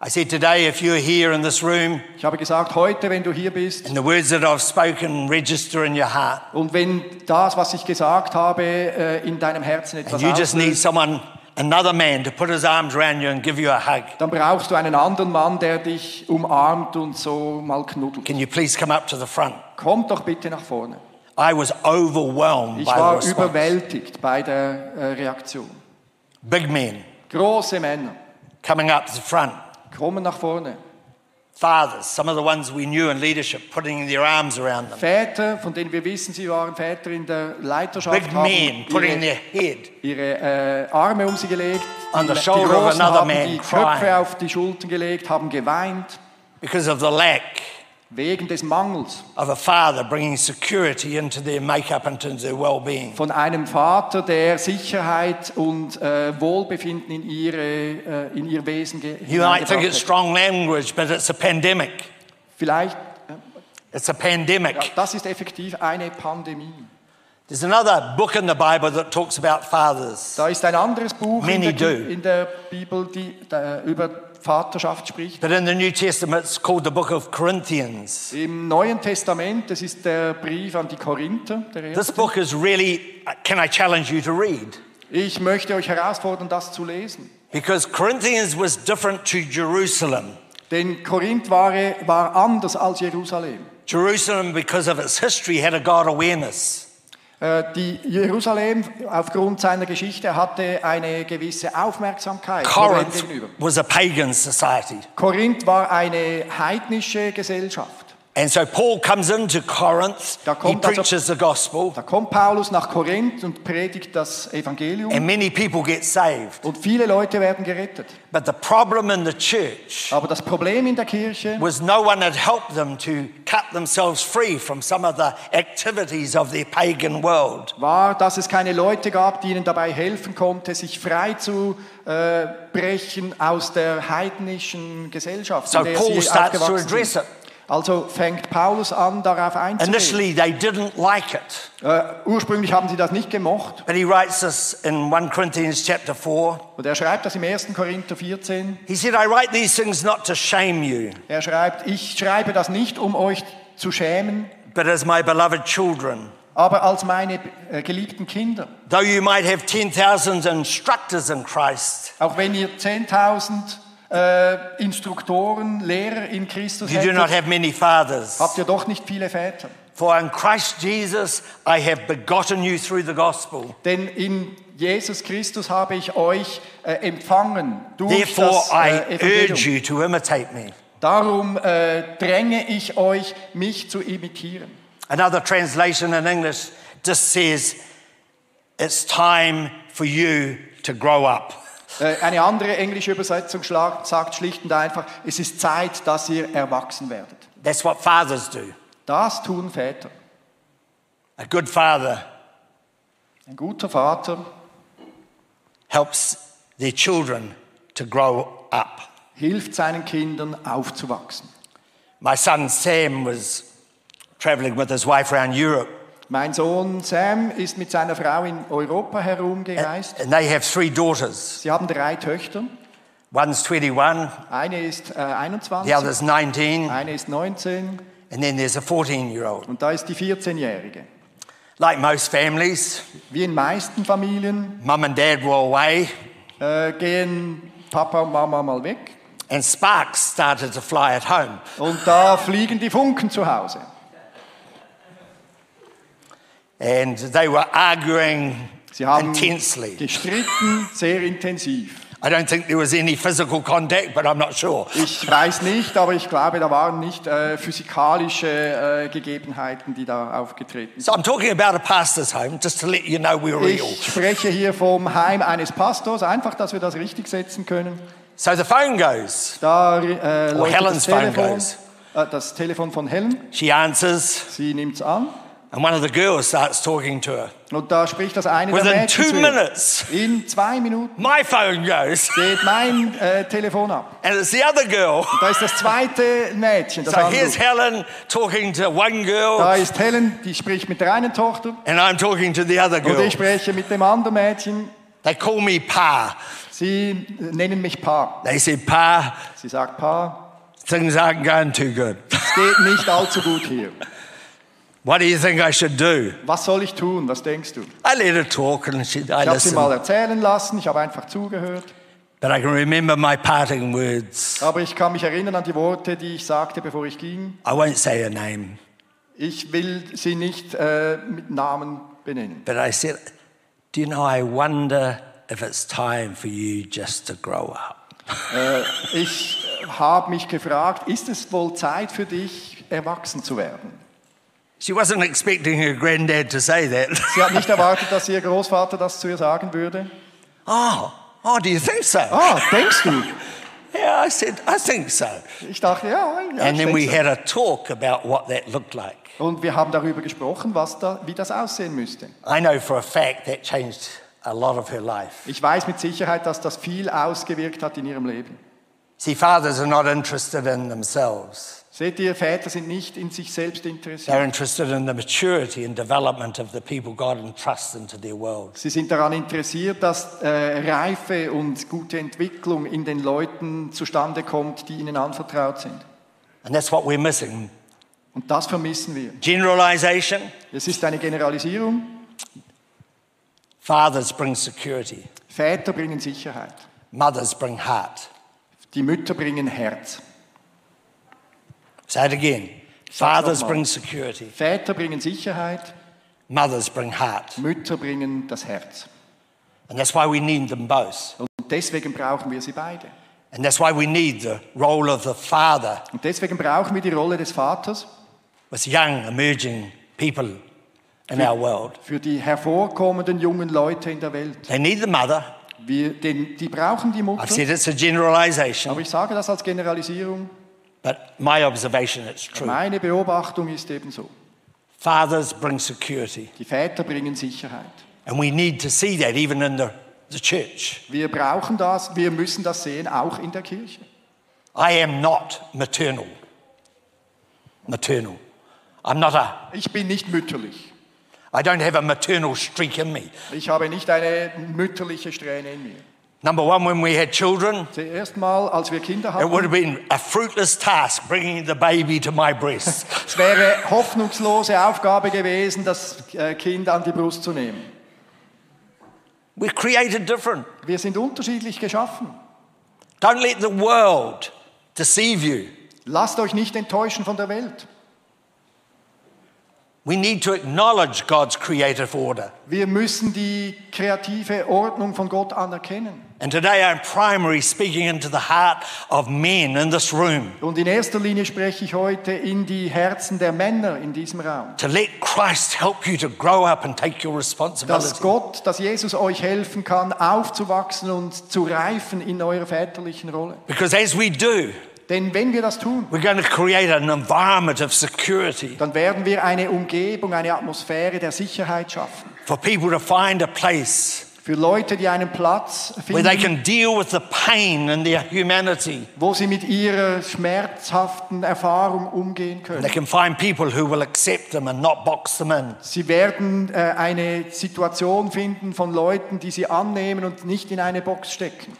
Speaker 2: I said, Today, if you're here in this room
Speaker 3: Ich habe gesagt, heute, wenn du hier bist
Speaker 2: and the words that I've spoken register in your heart,
Speaker 3: und wenn das, was ich gesagt habe, äh, in deinem Herzen etwas
Speaker 2: and you just need
Speaker 3: auslöst,
Speaker 2: someone, another man, to put his arms around you and give you a hug,
Speaker 3: dann brauchst du einen anderen Mann, der dich umarmt und so mal knuddelt.
Speaker 2: can you please come up to the front?
Speaker 3: Komm doch bitte nach vorne.
Speaker 2: I was overwhelmed
Speaker 3: Ich
Speaker 2: by the
Speaker 3: war
Speaker 2: response.
Speaker 3: überwältigt bei der äh, Reaktion.
Speaker 2: Big men
Speaker 3: Große Männer
Speaker 2: coming up to the front.
Speaker 3: Kommen nach vorne.
Speaker 2: Fathers, some of the ones we knew in leadership, putting their arms around them.
Speaker 3: Väter, von denen wir wissen, sie waren Väter in der Leiterschaft,
Speaker 2: Big
Speaker 3: haben
Speaker 2: men putting
Speaker 3: ihre,
Speaker 2: their head
Speaker 3: ihre äh, Arme um sie gelegt,
Speaker 2: On the shoulder
Speaker 3: die
Speaker 2: of another
Speaker 3: haben
Speaker 2: man
Speaker 3: die
Speaker 2: crying.
Speaker 3: Köpfe auf die Schultern gelegt, haben geweint,
Speaker 2: because of the lack
Speaker 3: wegen des Mangels
Speaker 2: of a father bringing security into their makeup and into their well-being.
Speaker 3: von einem Vater, der Sicherheit und äh, Wohlbefinden in, ihre, äh, in ihr Wesen ge
Speaker 2: You might think it's strong language, but it's a pandemic.
Speaker 3: Vielleicht, äh,
Speaker 2: It's a
Speaker 3: ja,
Speaker 2: pandemic.
Speaker 3: das ist effektiv eine Pandemie.
Speaker 2: There's another book in the Bible that talks about fathers.
Speaker 3: Da ist ein anderes Buch in
Speaker 2: Many
Speaker 3: der,
Speaker 2: do.
Speaker 3: in der Bibel, die äh, über Vaterschaft spricht.
Speaker 2: But in the New Testament, it's called the book of Corinthians.
Speaker 3: Im Neuen Testament, das ist der Brief an die Korinther,
Speaker 2: This book is really, uh, can I challenge you to read?
Speaker 3: Ich möchte euch herausfordern, das zu lesen.
Speaker 2: Because Corinthians was different to Jerusalem.
Speaker 3: Denn Korinth war, war anders als Jerusalem.
Speaker 2: Jerusalem, because of its history, had a God awareness.
Speaker 3: Äh, Die Jerusalem aufgrund seiner Geschichte hatte eine gewisse Aufmerksamkeit
Speaker 2: Corinth
Speaker 3: gegenüber.
Speaker 2: was a pagan society.
Speaker 3: Korinth war eine heidnische Gesellschaft.
Speaker 2: And so Paul comes into Corinth,
Speaker 3: Da
Speaker 2: he
Speaker 3: kommt also-
Speaker 2: preaches the gospel,
Speaker 3: Da kommt Paulus nach Korinth und predigt das Evangelium
Speaker 2: and many people get saved.
Speaker 3: und viele Leute werden gerettet.
Speaker 2: But the problem in the church
Speaker 3: Aber das Problem in der Kirche
Speaker 2: was no one had helped them to cut themselves free from some of the activities of their pagan world.
Speaker 3: war, dass es keine Leute gab, die ihnen dabei helfen konnte, sich frei zu äh, brechen aus der heidnischen Gesellschaft,
Speaker 2: So
Speaker 3: in der
Speaker 2: Paul
Speaker 3: sie
Speaker 2: starts to address it.
Speaker 3: Also fängt Paulus an, darauf einzugehen.
Speaker 2: Initially, they didn't like it.
Speaker 3: Äh, ursprünglich haben sie das nicht gemocht.
Speaker 2: But he writes this in 1 Corinthians chapter 4.
Speaker 3: Und er schreibt das im 1. Korinther 14.
Speaker 2: He said, I write these things not to shame you,
Speaker 3: Er schreibt, ich schreibe das nicht, um euch zu schämen,
Speaker 2: but as my beloved children.
Speaker 3: aber als meine äh, geliebten Kinder.
Speaker 2: Though you might have 10,000 instructors in Christ,
Speaker 3: Auch wenn ihr 10.000 äh, Instruktoren, Lehrer in Christus
Speaker 2: you do not have many fathers.
Speaker 3: habt ihr doch nicht viele Väter.
Speaker 2: For in Christ Jesus I have begotten you through the gospel.
Speaker 3: Denn in Jesus Christus habe ich euch äh, empfangen durch
Speaker 2: Therefore
Speaker 3: das
Speaker 2: I
Speaker 3: äh, Evangelium.
Speaker 2: urge you to imitate me.
Speaker 3: Darum äh, dränge ich euch, mich zu imitieren.
Speaker 2: Another translation in English just says, It's time for you to grow up.
Speaker 3: Äh, eine andere englische Übersetzung sagt schlicht und einfach, es ist Zeit, dass ihr erwachsen werdet.
Speaker 2: That's what fathers do.
Speaker 3: Das tun Väter.
Speaker 2: A good father
Speaker 3: Ein guter Vater
Speaker 2: helps their children to grow up.
Speaker 3: hilft seinen Kindern aufzuwachsen.
Speaker 2: My son Sam was traveling with his wife around Europe,
Speaker 3: Mein Sohn Sam ist mit seiner Frau in Europa herumgereist.
Speaker 2: and they have three daughters.
Speaker 3: Sie haben drei Töchter.
Speaker 2: One's 21,
Speaker 3: Eine ist äh,
Speaker 2: the
Speaker 3: 21,
Speaker 2: other's 19,
Speaker 3: eine ist 19
Speaker 2: and then there's a 14 year old.
Speaker 3: und da ist die 14-Jährige.
Speaker 2: Like most families,
Speaker 3: Wie in meisten Familien
Speaker 2: mum and dad were away,
Speaker 3: äh, gehen Papa und Mama mal weg
Speaker 2: and sparks started to fly at home.
Speaker 3: und da fliegen die Funken zu Hause.
Speaker 2: And they were arguing
Speaker 3: Sie haben
Speaker 2: intensely.
Speaker 3: gestritten, sehr intensiv.
Speaker 2: I don't think there was any physical contact, but I'm not sure.
Speaker 3: Ich weiß nicht, aber ich glaube, da waren nicht äh, physikalische äh, Gegebenheiten, die da aufgetreten sind.
Speaker 2: So I'm talking about a pastor's home, just to let you know we're real.
Speaker 3: Ich spreche hier vom Heim eines Pastors, einfach, dass wir das richtig setzen können.
Speaker 2: So the phone goes.
Speaker 3: Da äh, das
Speaker 2: Helen's phone goes.
Speaker 3: äh, das Telefon von Helen.
Speaker 2: She answers,
Speaker 3: Sie nimmt es an
Speaker 2: and one of the girls starts talking to her.
Speaker 3: und da spricht das eine der
Speaker 2: Within
Speaker 3: Mädchen
Speaker 2: two minutes,
Speaker 3: In zwei Minuten
Speaker 2: my phone goes,
Speaker 3: geht mein äh, Telefon ab.
Speaker 2: and it's the other girl.
Speaker 3: Da ist das zweite Mädchen, das
Speaker 2: So here's. Helen talking to one girl,
Speaker 3: Da ist Helen, die spricht mit der einen Tochter
Speaker 2: and I'm talking to the other
Speaker 3: und
Speaker 2: girl.
Speaker 3: ich spreche mit dem anderen Mädchen.
Speaker 2: They call me Pa.
Speaker 3: Sie nennen mich Pa.
Speaker 2: They said, Pa,
Speaker 3: Sie sagt, Pa,
Speaker 2: things aren't going too good.
Speaker 3: es geht nicht allzu gut hier.
Speaker 2: What do you think I should do?
Speaker 3: Was soll ich tun? Was denkst du?
Speaker 2: I let her talk, and she, I
Speaker 3: Ich habe sie mal erzählen lassen, ich habe einfach zugehört.
Speaker 2: But I can remember my parting words.
Speaker 3: Aber ich kann mich erinnern an die Worte, die ich sagte, bevor ich ging.
Speaker 2: I won't say her name,
Speaker 3: Ich will sie nicht äh, mit Namen benennen.
Speaker 2: but I said, Do you know, I wonder if it's time for you just to grow up.
Speaker 3: Äh, ich habe mich gefragt, ist es wohl Zeit für dich, erwachsen zu werden?
Speaker 2: She wasn't expecting her granddad to say that.
Speaker 3: Sie hat nicht erwartet, dass ihr Großvater das zu ihr sagen würde.
Speaker 2: oh, oh, do you think so?
Speaker 3: Ah, denkst du?
Speaker 2: Yeah, I said, I think so.
Speaker 3: Ich dachte, ja, ja
Speaker 2: and then we
Speaker 3: so.
Speaker 2: had a talk about what that looked like.
Speaker 3: Und wir haben darüber gesprochen, was da, wie das aussehen müsste.
Speaker 2: I know for a fact that changed a lot of her life.
Speaker 3: Ich weiß mit Sicherheit, dass das viel ausgewirkt hat in ihrem Leben.
Speaker 2: See, fathers are not interested in themselves.
Speaker 3: Seht ihr, Väter sind nicht in sich selbst
Speaker 2: They're
Speaker 3: interessiert.
Speaker 2: interested in the maturity and development of the people God entrusts into their world.
Speaker 3: Sie sind daran interessiert, dass äh, Reife und gute Entwicklung in den Leuten zustande kommt, die ihnen anvertraut sind.
Speaker 2: And that's what we're missing.
Speaker 3: Und das vermissen wir.
Speaker 2: Generalization.
Speaker 3: Es ist eine Generalisierung.
Speaker 2: Fathers bring security.
Speaker 3: Väter bringen Sicherheit.
Speaker 2: Mothers bring heart.
Speaker 3: Die Mütter bringen Herz.
Speaker 2: Say it again. Fathers bring security.
Speaker 3: Väter bringen Sicherheit.
Speaker 2: Mothers bring heart.
Speaker 3: Mütter bringen das Herz.
Speaker 2: And that's why we need them both.
Speaker 3: Und deswegen brauchen wir sie beide.
Speaker 2: And that's why we need the role of the father
Speaker 3: Und deswegen brauchen wir die Rolle des Vaters
Speaker 2: with young, emerging people in our world.
Speaker 3: für die hervorkommenden jungen Leute in der Welt.
Speaker 2: They need the mother.
Speaker 3: Wir, denn die brauchen die Mutter.
Speaker 2: I've said it's a generalization,
Speaker 3: Aber ich sage das als Generalisierung.
Speaker 2: But my observation, it's true.
Speaker 3: Meine Beobachtung ist ebenso.
Speaker 2: Fathers bring security.
Speaker 3: Die Väter bringen Sicherheit.
Speaker 2: And we need to see that even in the, the church.
Speaker 3: Wir brauchen das, wir müssen das sehen, auch in der Kirche.
Speaker 2: I am not maternal. Maternal. I'm not a,
Speaker 3: Ich bin nicht mütterlich.
Speaker 2: I don't have a maternal streak in me.
Speaker 3: Ich habe nicht eine mütterliche Strähne in mir.
Speaker 2: Number one, when we had children,
Speaker 3: Zuerst mal, als wir Kinder
Speaker 2: it would
Speaker 3: hatten,
Speaker 2: have been a fruitless task bringing the baby to my breast.
Speaker 3: es wäre hoffnungslose Aufgabe gewesen, das äh, Kind an die Brust zu nehmen.
Speaker 2: We're created different.
Speaker 3: Wir sind unterschiedlich geschaffen.
Speaker 2: Don't let the world deceive you.
Speaker 3: Lasst euch nicht enttäuschen von der Welt.
Speaker 2: We need to acknowledge God's creative order.
Speaker 3: Wir müssen die kreative Ordnung von Gott anerkennen.
Speaker 2: And today I'm primarily speaking into the heart of men in this room
Speaker 3: Und in erster Linie spreche ich heute in die Herzen der Männer in diesem Raum.
Speaker 2: to let Christ help you to grow up and take your
Speaker 3: Dass
Speaker 2: responsibility.
Speaker 3: Gott, dass Jesus euch helfen kann, aufzuwachsen und zu reifen in eurer väterlichen Rolle.
Speaker 2: Because as we do,
Speaker 3: Denn wenn wir das tun,
Speaker 2: we're going to create an environment of security
Speaker 3: dann werden wir eine Umgebung, eine Atmosphäre der Sicherheit schaffen.
Speaker 2: for people to find a place
Speaker 3: Für Leute, die einen Platz
Speaker 2: where they
Speaker 3: finden,
Speaker 2: can deal with the pain and their humanity.
Speaker 3: wo sie mit ihrer schmerzhaften Erfahrung umgehen
Speaker 2: They
Speaker 3: können.
Speaker 2: can find people who will accept them and not box them in.
Speaker 3: Sie werden äh, eine Situation finden von Leuten, die sie annehmen und nicht in eine Box stecken.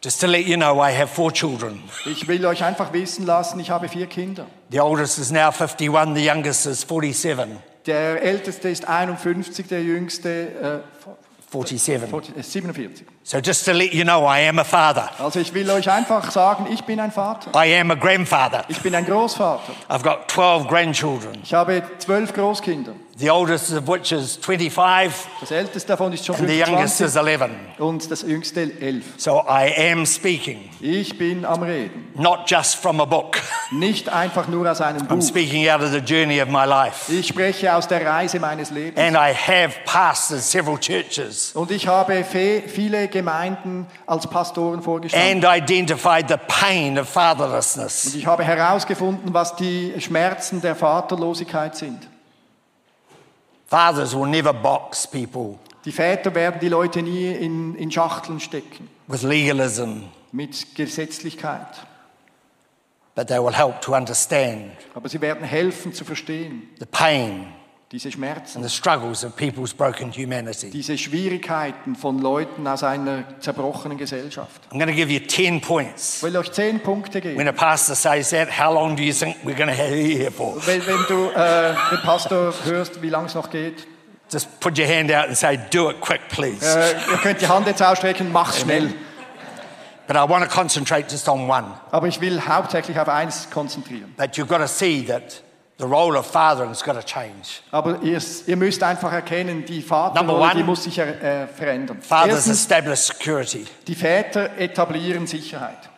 Speaker 2: Just to let you know, I have four children.
Speaker 3: Ich will euch einfach wissen lassen, ich habe vier Kinder.
Speaker 2: The oldest is now 51, the youngest is 47.
Speaker 3: Der älteste ist 51, der jüngste äh,
Speaker 2: 47.
Speaker 3: 40 äh, 47.
Speaker 2: So just to let you know, I am a father.
Speaker 3: Also ich will euch einfach sagen, ich bin ein Vater.
Speaker 2: I am a grandfather.
Speaker 3: Ich bin ein Großvater.
Speaker 2: I've got 12 grandchildren.
Speaker 3: Ich habe zwölf Großkinder.
Speaker 2: The oldest of which is 25
Speaker 3: Das älteste davon ist schon
Speaker 2: and the youngest
Speaker 3: 25
Speaker 2: is 11.
Speaker 3: und das jüngste elf.
Speaker 2: So I am speaking,
Speaker 3: Ich bin am Reden.
Speaker 2: not just from a book.
Speaker 3: Nicht einfach nur aus einem
Speaker 2: I'm
Speaker 3: Buch.
Speaker 2: speaking out of the journey of my life.
Speaker 3: Ich spreche aus der Reise meines Lebens.
Speaker 2: And I have pastored several churches
Speaker 3: Und ich habe viele Gemeinden als Pastoren vorgestanden.
Speaker 2: and identified the pain of
Speaker 3: Und
Speaker 2: fatherlessness.
Speaker 3: ich habe herausgefunden, was die Schmerzen der Vaterlosigkeit sind.
Speaker 2: Fathers will never box people
Speaker 3: Die Väter werden die Leute nie in, in Schachteln stecken.
Speaker 2: with legalism,
Speaker 3: mit Gesetzlichkeit.
Speaker 2: but they will help to understand
Speaker 3: Aber sie werden helfen zu verstehen,
Speaker 2: the pain
Speaker 3: diese Schmerzen,
Speaker 2: and the struggles of people's broken humanity.
Speaker 3: diese Schwierigkeiten von Leuten aus einer zerbrochenen Gesellschaft.
Speaker 2: I'm going to give you 10
Speaker 3: Ich
Speaker 2: points.
Speaker 3: will euch zehn Punkte geben.
Speaker 2: When a pastor says that, how long do you think we're going to have here for?
Speaker 3: Wenn, wenn du äh, den Pastor hörst, wie lange es noch geht,
Speaker 2: Just put your hand out and say, do it quick, please.
Speaker 3: äh, ihr könnt die Hand jetzt ausstrecken, mach's schnell.
Speaker 2: But I want to concentrate just on one.
Speaker 3: Aber ich will hauptsächlich auf eins konzentrieren.
Speaker 2: That you've got to see that the role of fathering has got to change.
Speaker 3: Aber ihr, ihr müsst einfach erkennen, die Vaterrolle, die muss sich äh, verändern.
Speaker 2: Fathers
Speaker 3: Erstens,
Speaker 2: establish security.
Speaker 3: die Väter etablieren Sicherheit.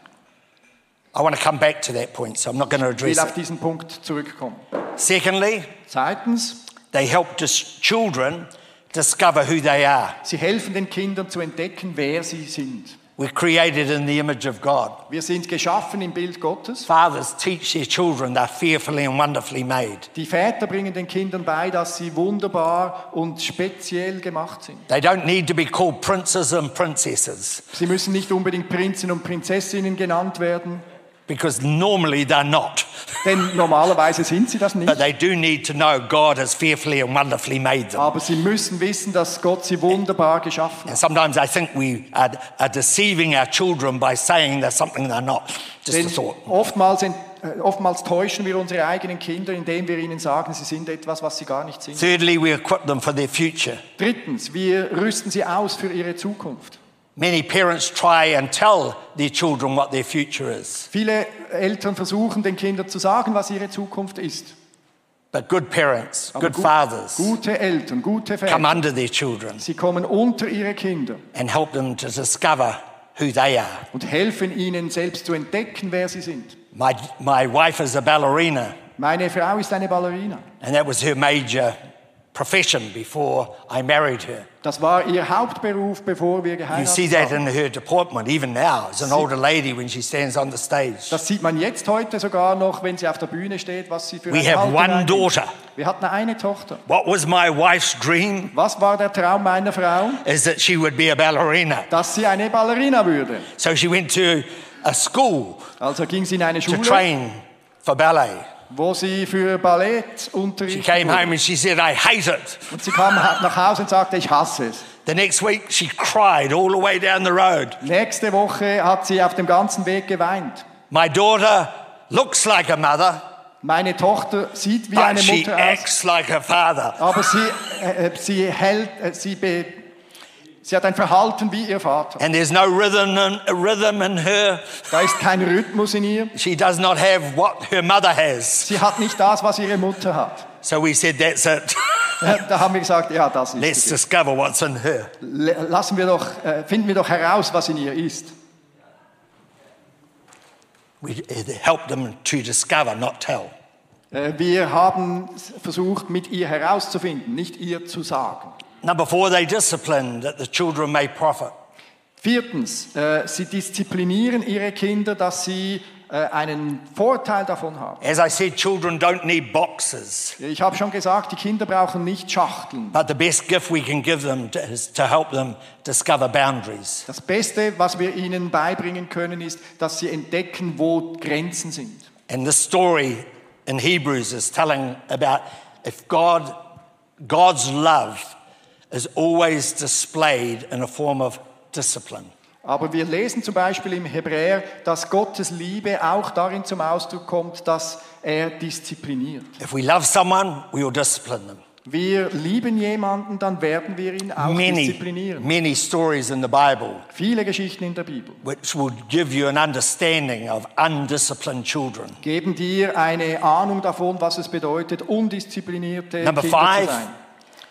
Speaker 2: I want to come back to that point, so I'm not going to
Speaker 3: Ich will
Speaker 2: address
Speaker 3: auf
Speaker 2: it.
Speaker 3: diesen Punkt zurückkommen.
Speaker 2: Secondly,
Speaker 3: Zweitens,
Speaker 2: they help children discover who they are.
Speaker 3: sie helfen den Kindern zu entdecken, wer sie sind.
Speaker 2: We're created in the image of God.
Speaker 3: Wir sind geschaffen im Bild Gottes.
Speaker 2: Fathers teach their children they're fearfully and wonderfully made.
Speaker 3: Die Väter bringen den Kindern bei, dass sie wunderbar und speziell gemacht sind.
Speaker 2: They don't need to be called princes and princesses
Speaker 3: Sie müssen nicht unbedingt Prinzen und Prinzessinnen genannt werden,
Speaker 2: because normally they're not.
Speaker 3: denn normalerweise sind sie das
Speaker 2: But
Speaker 3: nicht.
Speaker 2: they do need to know God has fearfully and wonderfully made them.
Speaker 3: Aber sie müssen wissen, dass Gott sie wunderbar geschaffen hat.
Speaker 2: sometimes I think we are, are deceiving our children by saying they're something they're not. Just a
Speaker 3: Denn
Speaker 2: thought.
Speaker 3: oftmals, ent- äh, oftmals täuschen wir unsere eigenen Kinder, indem wir ihnen sagen, sie sind etwas, was sie gar nicht sind.
Speaker 2: Thirdly, we equip them for their future.
Speaker 3: Drittens, wir rüsten sie aus für ihre Zukunft.
Speaker 2: Many parents try and tell their children what their future is.
Speaker 3: Viele Eltern versuchen den Kindern zu sagen, was ihre Zukunft ist.
Speaker 2: But good parents,
Speaker 3: Aber
Speaker 2: good
Speaker 3: gu-
Speaker 2: fathers,
Speaker 3: Gute Eltern, gute
Speaker 2: come under their children
Speaker 3: sie kommen unter ihre Kinder
Speaker 2: and help them to discover who they are.
Speaker 3: und helfen ihnen selbst zu entdecken, wer sie sind.
Speaker 2: My, my wife is a ballerina,
Speaker 3: Meine Frau ist eine Ballerina.
Speaker 2: and that was her major profession before I married her.
Speaker 3: Das war ihr Hauptberuf, bevor wir
Speaker 2: You
Speaker 3: geheiratet
Speaker 2: see that
Speaker 3: haben.
Speaker 2: in her deportment, even now, as an older lady when she stands on the stage.
Speaker 3: Das sieht man jetzt heute sogar noch, wenn sie auf der Bühne steht, was sie für
Speaker 2: We
Speaker 3: eine
Speaker 2: have
Speaker 3: Haltung
Speaker 2: one
Speaker 3: einnimmt.
Speaker 2: daughter.
Speaker 3: Wir hatten eine Tochter.
Speaker 2: What was my wife's dream?
Speaker 3: Was war der Traum meiner Frau?
Speaker 2: Is that she would be a ballerina.
Speaker 3: Dass sie eine Ballerina würde.
Speaker 2: So she went to a school
Speaker 3: Also ging sie in eine
Speaker 2: to
Speaker 3: Schule,
Speaker 2: train for ballet.
Speaker 3: Wo sie für Ballett
Speaker 2: She
Speaker 3: unterrichtet
Speaker 2: came
Speaker 3: wurde.
Speaker 2: home and she said, I hate it.
Speaker 3: Und sie kam nach Hause und sagte, ich hasse es.
Speaker 2: The next week, she cried all the way down the road.
Speaker 3: Nächste Woche hat sie auf dem ganzen Weg geweint.
Speaker 2: My daughter looks like a mother,
Speaker 3: Meine Tochter sieht wie
Speaker 2: but
Speaker 3: eine
Speaker 2: she
Speaker 3: Mutter aus,
Speaker 2: acts like her father.
Speaker 3: aber sie, äh, äh, sie hält, äh, sie, be, sie hat ein Verhalten wie ihr Vater.
Speaker 2: And there's no rhythm in, rhythm in her.
Speaker 3: Da ist kein Rhythmus in ihr.
Speaker 2: She does not have what her mother has.
Speaker 3: Sie hat nicht das, was ihre Mutter hat.
Speaker 2: So we said, that's it.
Speaker 3: Da haben wir gesagt, ja, das ist
Speaker 2: Let's
Speaker 3: es.
Speaker 2: discover what's in her.
Speaker 3: Lassen wir doch, äh, finden wir doch heraus, was in ihr ist.
Speaker 2: We help them to discover, not tell.
Speaker 3: Äh, Wir haben versucht, mit ihr herauszufinden, nicht ihr zu sagen.
Speaker 2: Number four, they discipline that the children may profit.
Speaker 3: Viertens, äh, sie disziplinieren ihre Kinder, dass sie äh, einen Vorteil davon haben.
Speaker 2: As I said, children don't need boxes,
Speaker 3: Ich habe schon gesagt, die Kinder brauchen nicht Schachteln.
Speaker 2: but the best gift we can give them is to help them discover boundaries.
Speaker 3: Das Beste, was wir ihnen beibringen können, ist, dass sie entdecken, wo Grenzen sind.
Speaker 2: And this story in Hebrews is telling about if God, God's love is always displayed in a form of discipline.
Speaker 3: Aber wir lesen zum Beispiel im Hebräer, dass Gottes Liebe auch darin zum Ausdruck kommt, dass er diszipliniert.
Speaker 2: If we love someone, we will discipline them.
Speaker 3: Wir lieben jemanden, dann werden wir ihn auch
Speaker 2: Many,
Speaker 3: disziplinieren.
Speaker 2: many stories in the Bible
Speaker 3: Viele Geschichten in der Bibel
Speaker 2: which will give you an understanding of undisciplined children.
Speaker 3: geben dir eine Ahnung davon, was es bedeutet, undisziplinierte
Speaker 2: Number
Speaker 3: Kinder
Speaker 2: five.
Speaker 3: zu sein.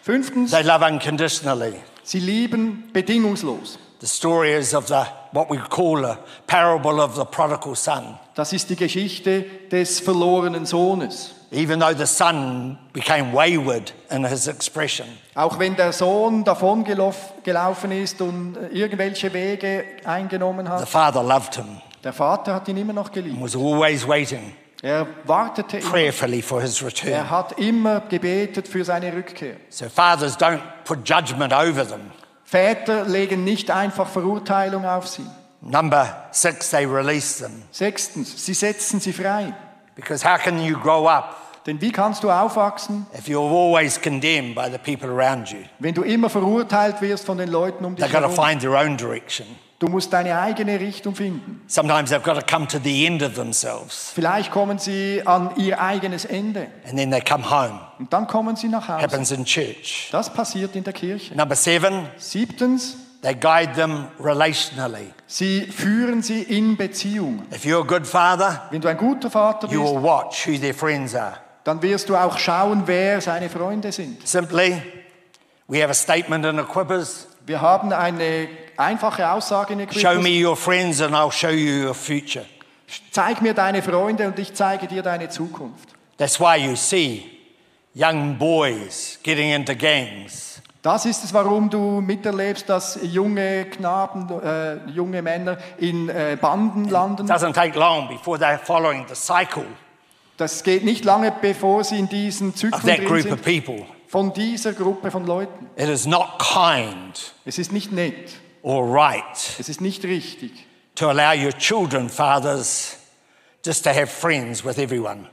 Speaker 3: Fünftens,
Speaker 2: They love unconditionally.
Speaker 3: sie lieben bedingungslos.
Speaker 2: The story is of the what we call a parable of the prodigal son.
Speaker 3: Das ist die Geschichte des verlorenen Sohnes.
Speaker 2: Even though the son became wayward in his expression,
Speaker 3: Auch wenn der Sohn davon gelaufen ist und irgendwelche Wege eingenommen
Speaker 2: the
Speaker 3: hat,
Speaker 2: father loved him
Speaker 3: der Vater hat ihn immer noch
Speaker 2: and
Speaker 3: geliebt.
Speaker 2: was always waiting
Speaker 3: Er wartete
Speaker 2: prayerfully for his return.
Speaker 3: Er hat immer gebetet für seine Rückkehr.
Speaker 2: So fathers don't put judgment over them.
Speaker 3: Väter legen nicht einfach Verurteilung auf sie.
Speaker 2: Number six, they release them.
Speaker 3: Sechstens, sie setzen sie frei.
Speaker 2: Because how can you grow up
Speaker 3: Denn wie kannst du aufwachsen,
Speaker 2: if you're always condemned by the people around you?
Speaker 3: wenn du immer verurteilt wirst von den Leuten um dich
Speaker 2: They've got to
Speaker 3: herum?
Speaker 2: find their own direction.
Speaker 3: Du musst deine eigene Richtung finden.
Speaker 2: Sometimes they've got to come to the end of themselves
Speaker 3: Vielleicht kommen sie an ihr eigenes Ende
Speaker 2: and then they come home.
Speaker 3: und dann kommen sie nach Hause.
Speaker 2: Happens in church.
Speaker 3: Das passiert in der Kirche.
Speaker 2: Number seven,
Speaker 3: Siebtens,
Speaker 2: they guide them relationally.
Speaker 3: sie führen sie in Beziehung.
Speaker 2: If you're a good father,
Speaker 3: Wenn du ein guter Vater
Speaker 2: you
Speaker 3: bist,
Speaker 2: will watch who their friends are.
Speaker 3: dann wirst du auch schauen, wer seine Freunde sind.
Speaker 2: Simply, we have a statement in Equippers
Speaker 3: Wir haben eine einfache Aussage in
Speaker 2: show
Speaker 3: Equippers.
Speaker 2: me your friends and I'll show you your future.
Speaker 3: Zeig mir deine Freunde und ich zeige dir deine Zukunft.
Speaker 2: That's why you see young boys getting into gangs.
Speaker 3: Das ist es, warum du miterlebst, dass junge Knaben, äh, junge Männer in äh, Banden
Speaker 2: It
Speaker 3: landen.
Speaker 2: doesn't take long before they're following the cycle
Speaker 3: Das geht nicht lange, bevor sie in diesen
Speaker 2: of
Speaker 3: Zyklen
Speaker 2: that group
Speaker 3: sind,
Speaker 2: of people.
Speaker 3: Von dieser Gruppe von Leuten.
Speaker 2: It is not kind
Speaker 3: Es ist nicht nett,
Speaker 2: or right
Speaker 3: es ist nicht richtig,
Speaker 2: to allow your children, fathers, just to have friends with everyone.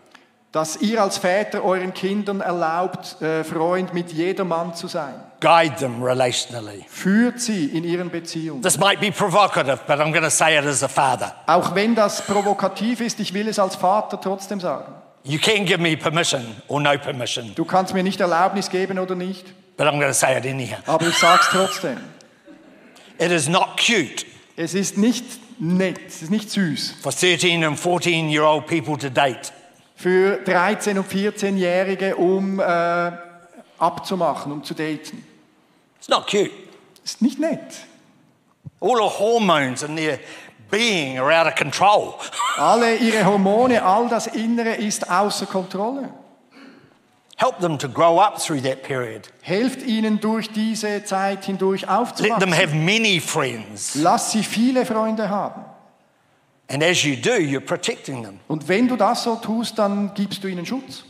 Speaker 3: dass ihr als Väter euren Kindern erlaubt, äh, Freund mit jedermann zu sein.
Speaker 2: Guide them relationally.
Speaker 3: Führt sie in ihren Beziehungen.
Speaker 2: This might be provocative, but I'm going to say it as a father.
Speaker 3: Auch wenn das provokativ ist, ich will es als Vater trotzdem sagen.
Speaker 2: You can give me permission or no permission,
Speaker 3: Du kannst mir nicht Erlaubnis geben oder nicht,
Speaker 2: but I'm going to say it anyhow.
Speaker 3: aber ich sage es trotzdem.
Speaker 2: It is not cute
Speaker 3: Es ist nicht nett, es ist nicht süß.
Speaker 2: for 13 and 14 year old people to date.
Speaker 3: Für 13- und 14-Jährige, um äh, abzumachen, um zu daten.
Speaker 2: It's not cute.
Speaker 3: Ist nicht nett.
Speaker 2: All the hormones in their being are out of control.
Speaker 3: Alle ihre Hormone, all das Innere ist außer Kontrolle.
Speaker 2: Help them to grow up through that period.
Speaker 3: Helft ihnen durch diese Zeit hindurch
Speaker 2: Let them
Speaker 3: aufzuwachsen.
Speaker 2: have many friends.
Speaker 3: Lass sie viele Freunde haben.
Speaker 2: And as you do, you're protecting them.
Speaker 3: Und wenn du das so tust, dann gibst du ihnen Schutz.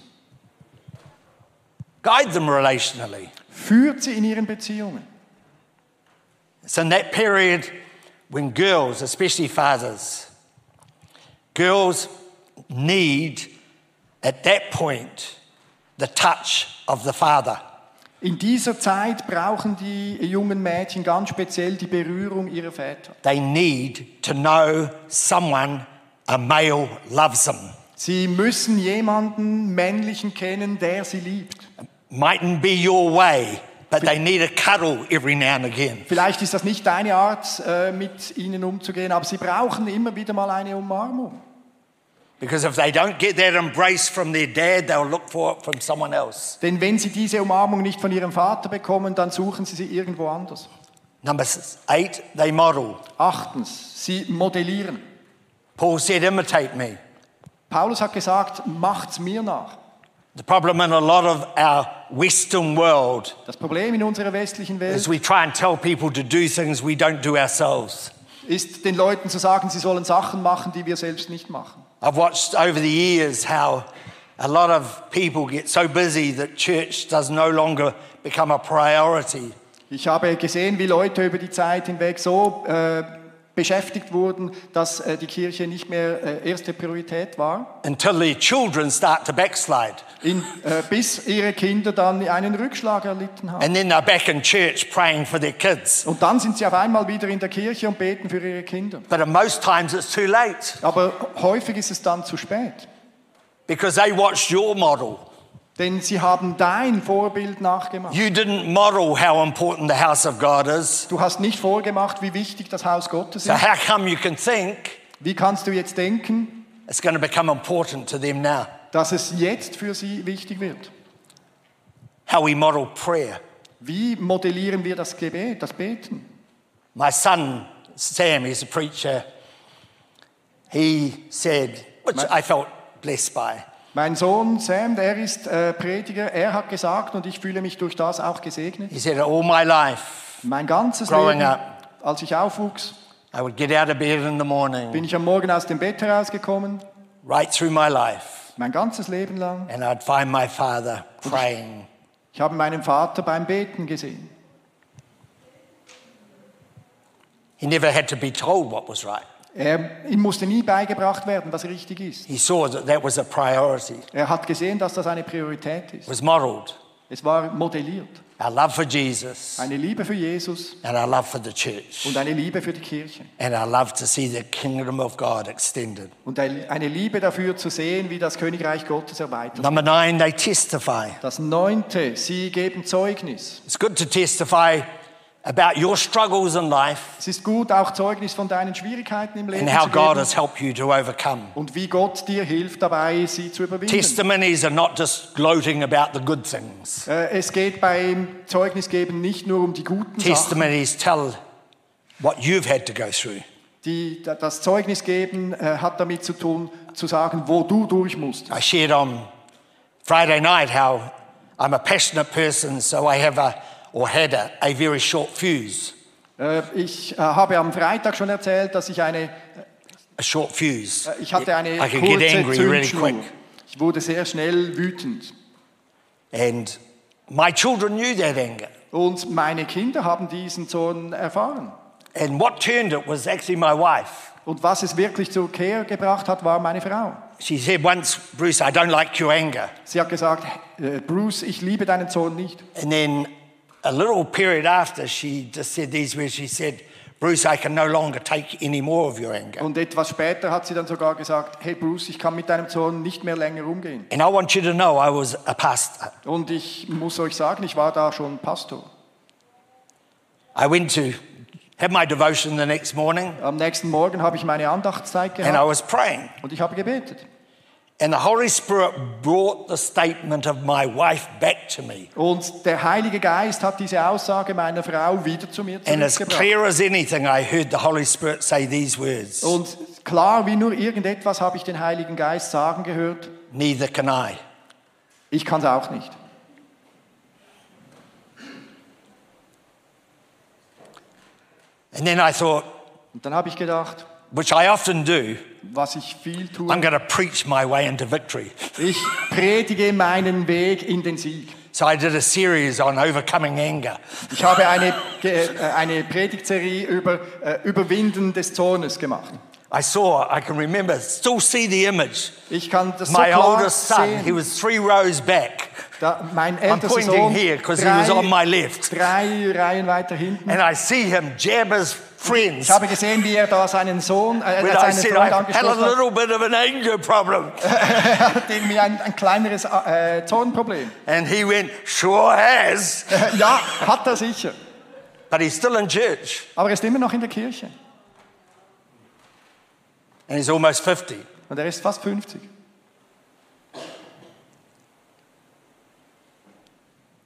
Speaker 2: Guide them relationally.
Speaker 3: Führt sie in ihren Beziehungen.
Speaker 2: It's in that period when girls, especially fathers, girls need at that point the touch of the father.
Speaker 3: In dieser Zeit brauchen die jungen Mädchen ganz speziell die Berührung ihrer Väter.
Speaker 2: They need to know someone, a male, loves them.
Speaker 3: Sie müssen jemanden männlichen kennen, der sie liebt.
Speaker 2: Mightn't be your way, but they need a cuddle every now and again.
Speaker 3: Vielleicht ist das nicht deine Art, äh, mit ihnen umzugehen, aber sie brauchen immer wieder mal eine Umarmung.
Speaker 2: Because if they don't get that embrace from their dad, they'll look for it from someone else.
Speaker 3: Denn wenn sie diese Umarmung nicht von ihrem Vater bekommen, dann suchen sie sie irgendwo anders.
Speaker 2: Number eight, they model.
Speaker 3: Achtens, sie modellieren.
Speaker 2: Paul said, imitate me.
Speaker 3: Paulus hat gesagt, macht's mir nach.
Speaker 2: The problem in a lot of our Western world
Speaker 3: Das Problem in unserer westlichen Welt
Speaker 2: is we try and tell people to do things we don't do ourselves.
Speaker 3: ist, den Leuten zu sagen, sie sollen Sachen machen, die wir selbst nicht machen.
Speaker 2: I've watched over the years how a lot of people get so busy that church does no longer become a priority.
Speaker 3: Ich habe gesehen, wie Leute über die Zeit hinweg so äh, beschäftigt wurden, dass äh, die Kirche nicht mehr äh, erste Priorität war,
Speaker 2: until the children start to backslide.
Speaker 3: in, äh, bis ihre Kinder dann einen Rückschlag erlitten haben.
Speaker 2: And then they're back in church praying for their kids.
Speaker 3: Und dann sind sie auf einmal wieder in der Kirche und beten für ihre Kinder.
Speaker 2: But most times it's too late
Speaker 3: Aber häufig ist es dann zu spät,
Speaker 2: because they watched your model.
Speaker 3: Denn sie haben dein Vorbild nachgemacht.
Speaker 2: You didn't model how important the house of God is.
Speaker 3: Du hast nicht vorgemacht, wie wichtig das Haus Gottes
Speaker 2: So
Speaker 3: ist.
Speaker 2: how come you can think
Speaker 3: Wie kannst du jetzt denken,
Speaker 2: it's going to become important to them now?
Speaker 3: dass es jetzt für sie wichtig wird?
Speaker 2: How we model prayer.
Speaker 3: Wie modellieren wir das Gebet, das Beten?
Speaker 2: My son, Sam, he's a preacher. He said, which I felt blessed by.
Speaker 3: Mein Sohn Sam, der ist äh, Prediger, er hat gesagt, und ich fühle mich durch das auch gesegnet,
Speaker 2: He said, all my life,
Speaker 3: mein ganzes
Speaker 2: Growing
Speaker 3: Leben,
Speaker 2: up.
Speaker 3: als ich aufwuchs,
Speaker 2: I would get out of bed in the morning,
Speaker 3: bin ich am Morgen aus dem Bett herausgekommen,
Speaker 2: right through my life,
Speaker 3: mein ganzes Leben lang.
Speaker 2: and I'd find my father praying.
Speaker 3: Ich habe meinen Vater beim Beten gesehen.
Speaker 2: He never had to be told what was right.
Speaker 3: Er, ihm musste nie beigebracht werden, was richtig ist.
Speaker 2: He saw that that was a priority.
Speaker 3: Er hat gesehen, dass das eine Priorität
Speaker 2: It
Speaker 3: ist.
Speaker 2: was modeled.
Speaker 3: Es war modelliert.
Speaker 2: Our love for Jesus
Speaker 3: Eine Liebe für Jesus
Speaker 2: and our love for the church
Speaker 3: und eine Liebe für die Kirche.
Speaker 2: and our love to see the kingdom of God extended.
Speaker 3: Und eine Liebe dafür zu sehen, wie das Königreich Gottes erweitert.
Speaker 2: Number nine, they testify.
Speaker 3: Das neunte, sie geben Zeugnis.
Speaker 2: It's good to testify about your struggles in life
Speaker 3: Es ist gut, auch Zeugnis von deinen Schwierigkeiten im Leben
Speaker 2: and how
Speaker 3: zu
Speaker 2: God
Speaker 3: geben
Speaker 2: has helped you to overcome.
Speaker 3: und wie Gott dir hilft dabei, sie zu überwinden.
Speaker 2: Testimonies are not just gloating about the good things.
Speaker 3: Äh, Es geht beim Zeugnisgeben nicht nur um die guten Sachen.
Speaker 2: Testimonies tell what you've had to go through.
Speaker 3: Die, das Zeugnisgeben äh, hat damit zu tun, zu sagen, wo du durch musst.
Speaker 2: I shared on Friday night how I'm a passionate person, so I have a or had a, a very short fuse.
Speaker 3: Äh, Ich äh, habe am Freitag schon erzählt, dass ich eine,
Speaker 2: A short fuse.
Speaker 3: äh, ich hatte eine
Speaker 2: I could get really
Speaker 3: Zündschnur.
Speaker 2: quick.
Speaker 3: Ich wurde sehr schnell wütend.
Speaker 2: And my children knew that anger.
Speaker 3: Und meine Kinder haben diesen Zorn erfahren.
Speaker 2: And what turned it was actually my wife.
Speaker 3: Und was es wirklich zur Kehr gebracht hat, war meine Frau.
Speaker 2: She said once, Bruce, I don't like your anger.
Speaker 3: Sie hat gesagt, äh, Bruce, ich liebe deinen Zorn nicht.
Speaker 2: And then a little period after, she just said these words. She said, Bruce, I can no longer take any more of your anger.
Speaker 3: Und etwas später hat sie dann sogar gesagt, hey Bruce, ich kann mit deinem Zorn nicht mehr länger umgehen.
Speaker 2: And I want you to know I was a pastor.
Speaker 3: Und ich muss euch sagen, ich war da schon Pastor.
Speaker 2: I went to have my devotion the next morning
Speaker 3: Am nächsten Morgen habe ich meine Andachtszeit
Speaker 2: and I
Speaker 3: gehabt
Speaker 2: was praying.
Speaker 3: und ich habe gebetet.
Speaker 2: And the Holy Spirit brought the statement of my wife back to me.
Speaker 3: Und der Heilige Geist hat diese Aussage meiner Frau wieder zu mir
Speaker 2: And as clear as anything, I heard the Holy Spirit say these words
Speaker 3: Und klar wie nur irgendetwas habe ich den Heiligen Geist sagen gehört,
Speaker 2: Neither can I.
Speaker 3: ich kann es auch nicht.
Speaker 2: And then I thought,
Speaker 3: Und dann habe ich gedacht,
Speaker 2: which I often do,
Speaker 3: was ich viel tue,
Speaker 2: I'm going to preach my way into victory.
Speaker 3: ich predige meinen Weg in den Sieg.
Speaker 2: So I did a series on overcoming anger.
Speaker 3: Ich habe eine, äh, eine Predigtserie über äh, Überwinden des Zornes gemacht.
Speaker 2: I saw, I can remember, still see the image.
Speaker 3: Ich kann das so
Speaker 2: My
Speaker 3: klar
Speaker 2: oldest son, he
Speaker 3: sehen.
Speaker 2: was three rows back.
Speaker 3: Da, mein
Speaker 2: I'm
Speaker 3: ältester
Speaker 2: pointing
Speaker 3: Sohn,
Speaker 2: here because he was on my left.
Speaker 3: drei Reihen weiter hinten.
Speaker 2: And I see him jab his friends.
Speaker 3: Ich habe gesehen, wie er da seinen Sohn, äh,
Speaker 2: When I
Speaker 3: seinen
Speaker 2: said
Speaker 3: Freund
Speaker 2: I had a little bit of an anger problem.
Speaker 3: Er hat irgendwie ein, ein kleineres äh, Zornproblem.
Speaker 2: And he went, sure has.
Speaker 3: ja, hat er sicher.
Speaker 2: But he's still in church.
Speaker 3: Aber er ist immer noch in der Kirche.
Speaker 2: And he's almost 50.
Speaker 3: Und er ist fast 50.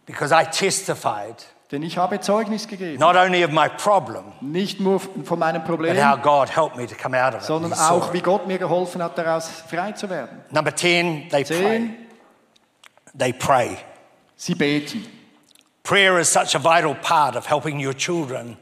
Speaker 2: Because I testified
Speaker 3: Denn ich habe Zeugnis gegeben.
Speaker 2: not only of my problem,
Speaker 3: Nicht nur von meinem
Speaker 2: but
Speaker 3: Problem,
Speaker 2: how God helped me to come out of it.
Speaker 3: sondern auch, wie Gott mir geholfen hat, daraus frei zu werden.
Speaker 2: Number 10, they pray.
Speaker 3: Zehn,
Speaker 2: They pray.
Speaker 3: sie beten.
Speaker 2: Prayer is such a vital part of helping your children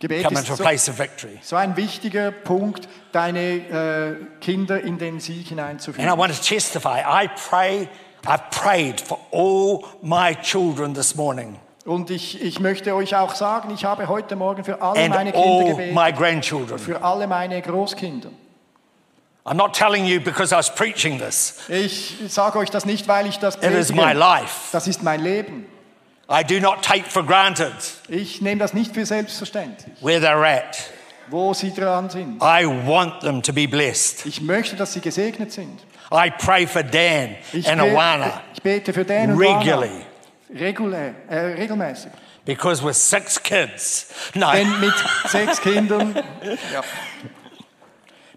Speaker 3: Gebet
Speaker 2: come into a place of victory.
Speaker 3: so ein wichtiger Punkt, deine äh, Kinder in den Sieg
Speaker 2: And I
Speaker 3: hineinzuführen.
Speaker 2: want to testify. I pray, I've prayed for all my children this morning
Speaker 3: Und ich, ich möchte euch auch sagen, ich habe heute Morgen für alle
Speaker 2: and
Speaker 3: meine Kinder gebetet,
Speaker 2: my grandchildren.
Speaker 3: für alle meine Großkinder.
Speaker 2: I'm not telling you because I was preaching this.
Speaker 3: Ich sage euch das nicht, weil ich das
Speaker 2: It is my
Speaker 3: predige.
Speaker 2: life.
Speaker 3: Das ist mein Leben.
Speaker 2: I do not take for granted
Speaker 3: Ich nehme das nicht für selbstverständlich,
Speaker 2: where they're at.
Speaker 3: wo sie dran sind.
Speaker 2: I want them to be blessed.
Speaker 3: Ich möchte, dass sie gesegnet sind.
Speaker 2: I pray for Dan
Speaker 3: Ich,
Speaker 2: and Awana
Speaker 3: ich bete für und
Speaker 2: regularly
Speaker 3: Anna. Regulär, äh, regelmäßig.
Speaker 2: because with six kids. No,
Speaker 3: Denn mit sechs Kindern. Ja.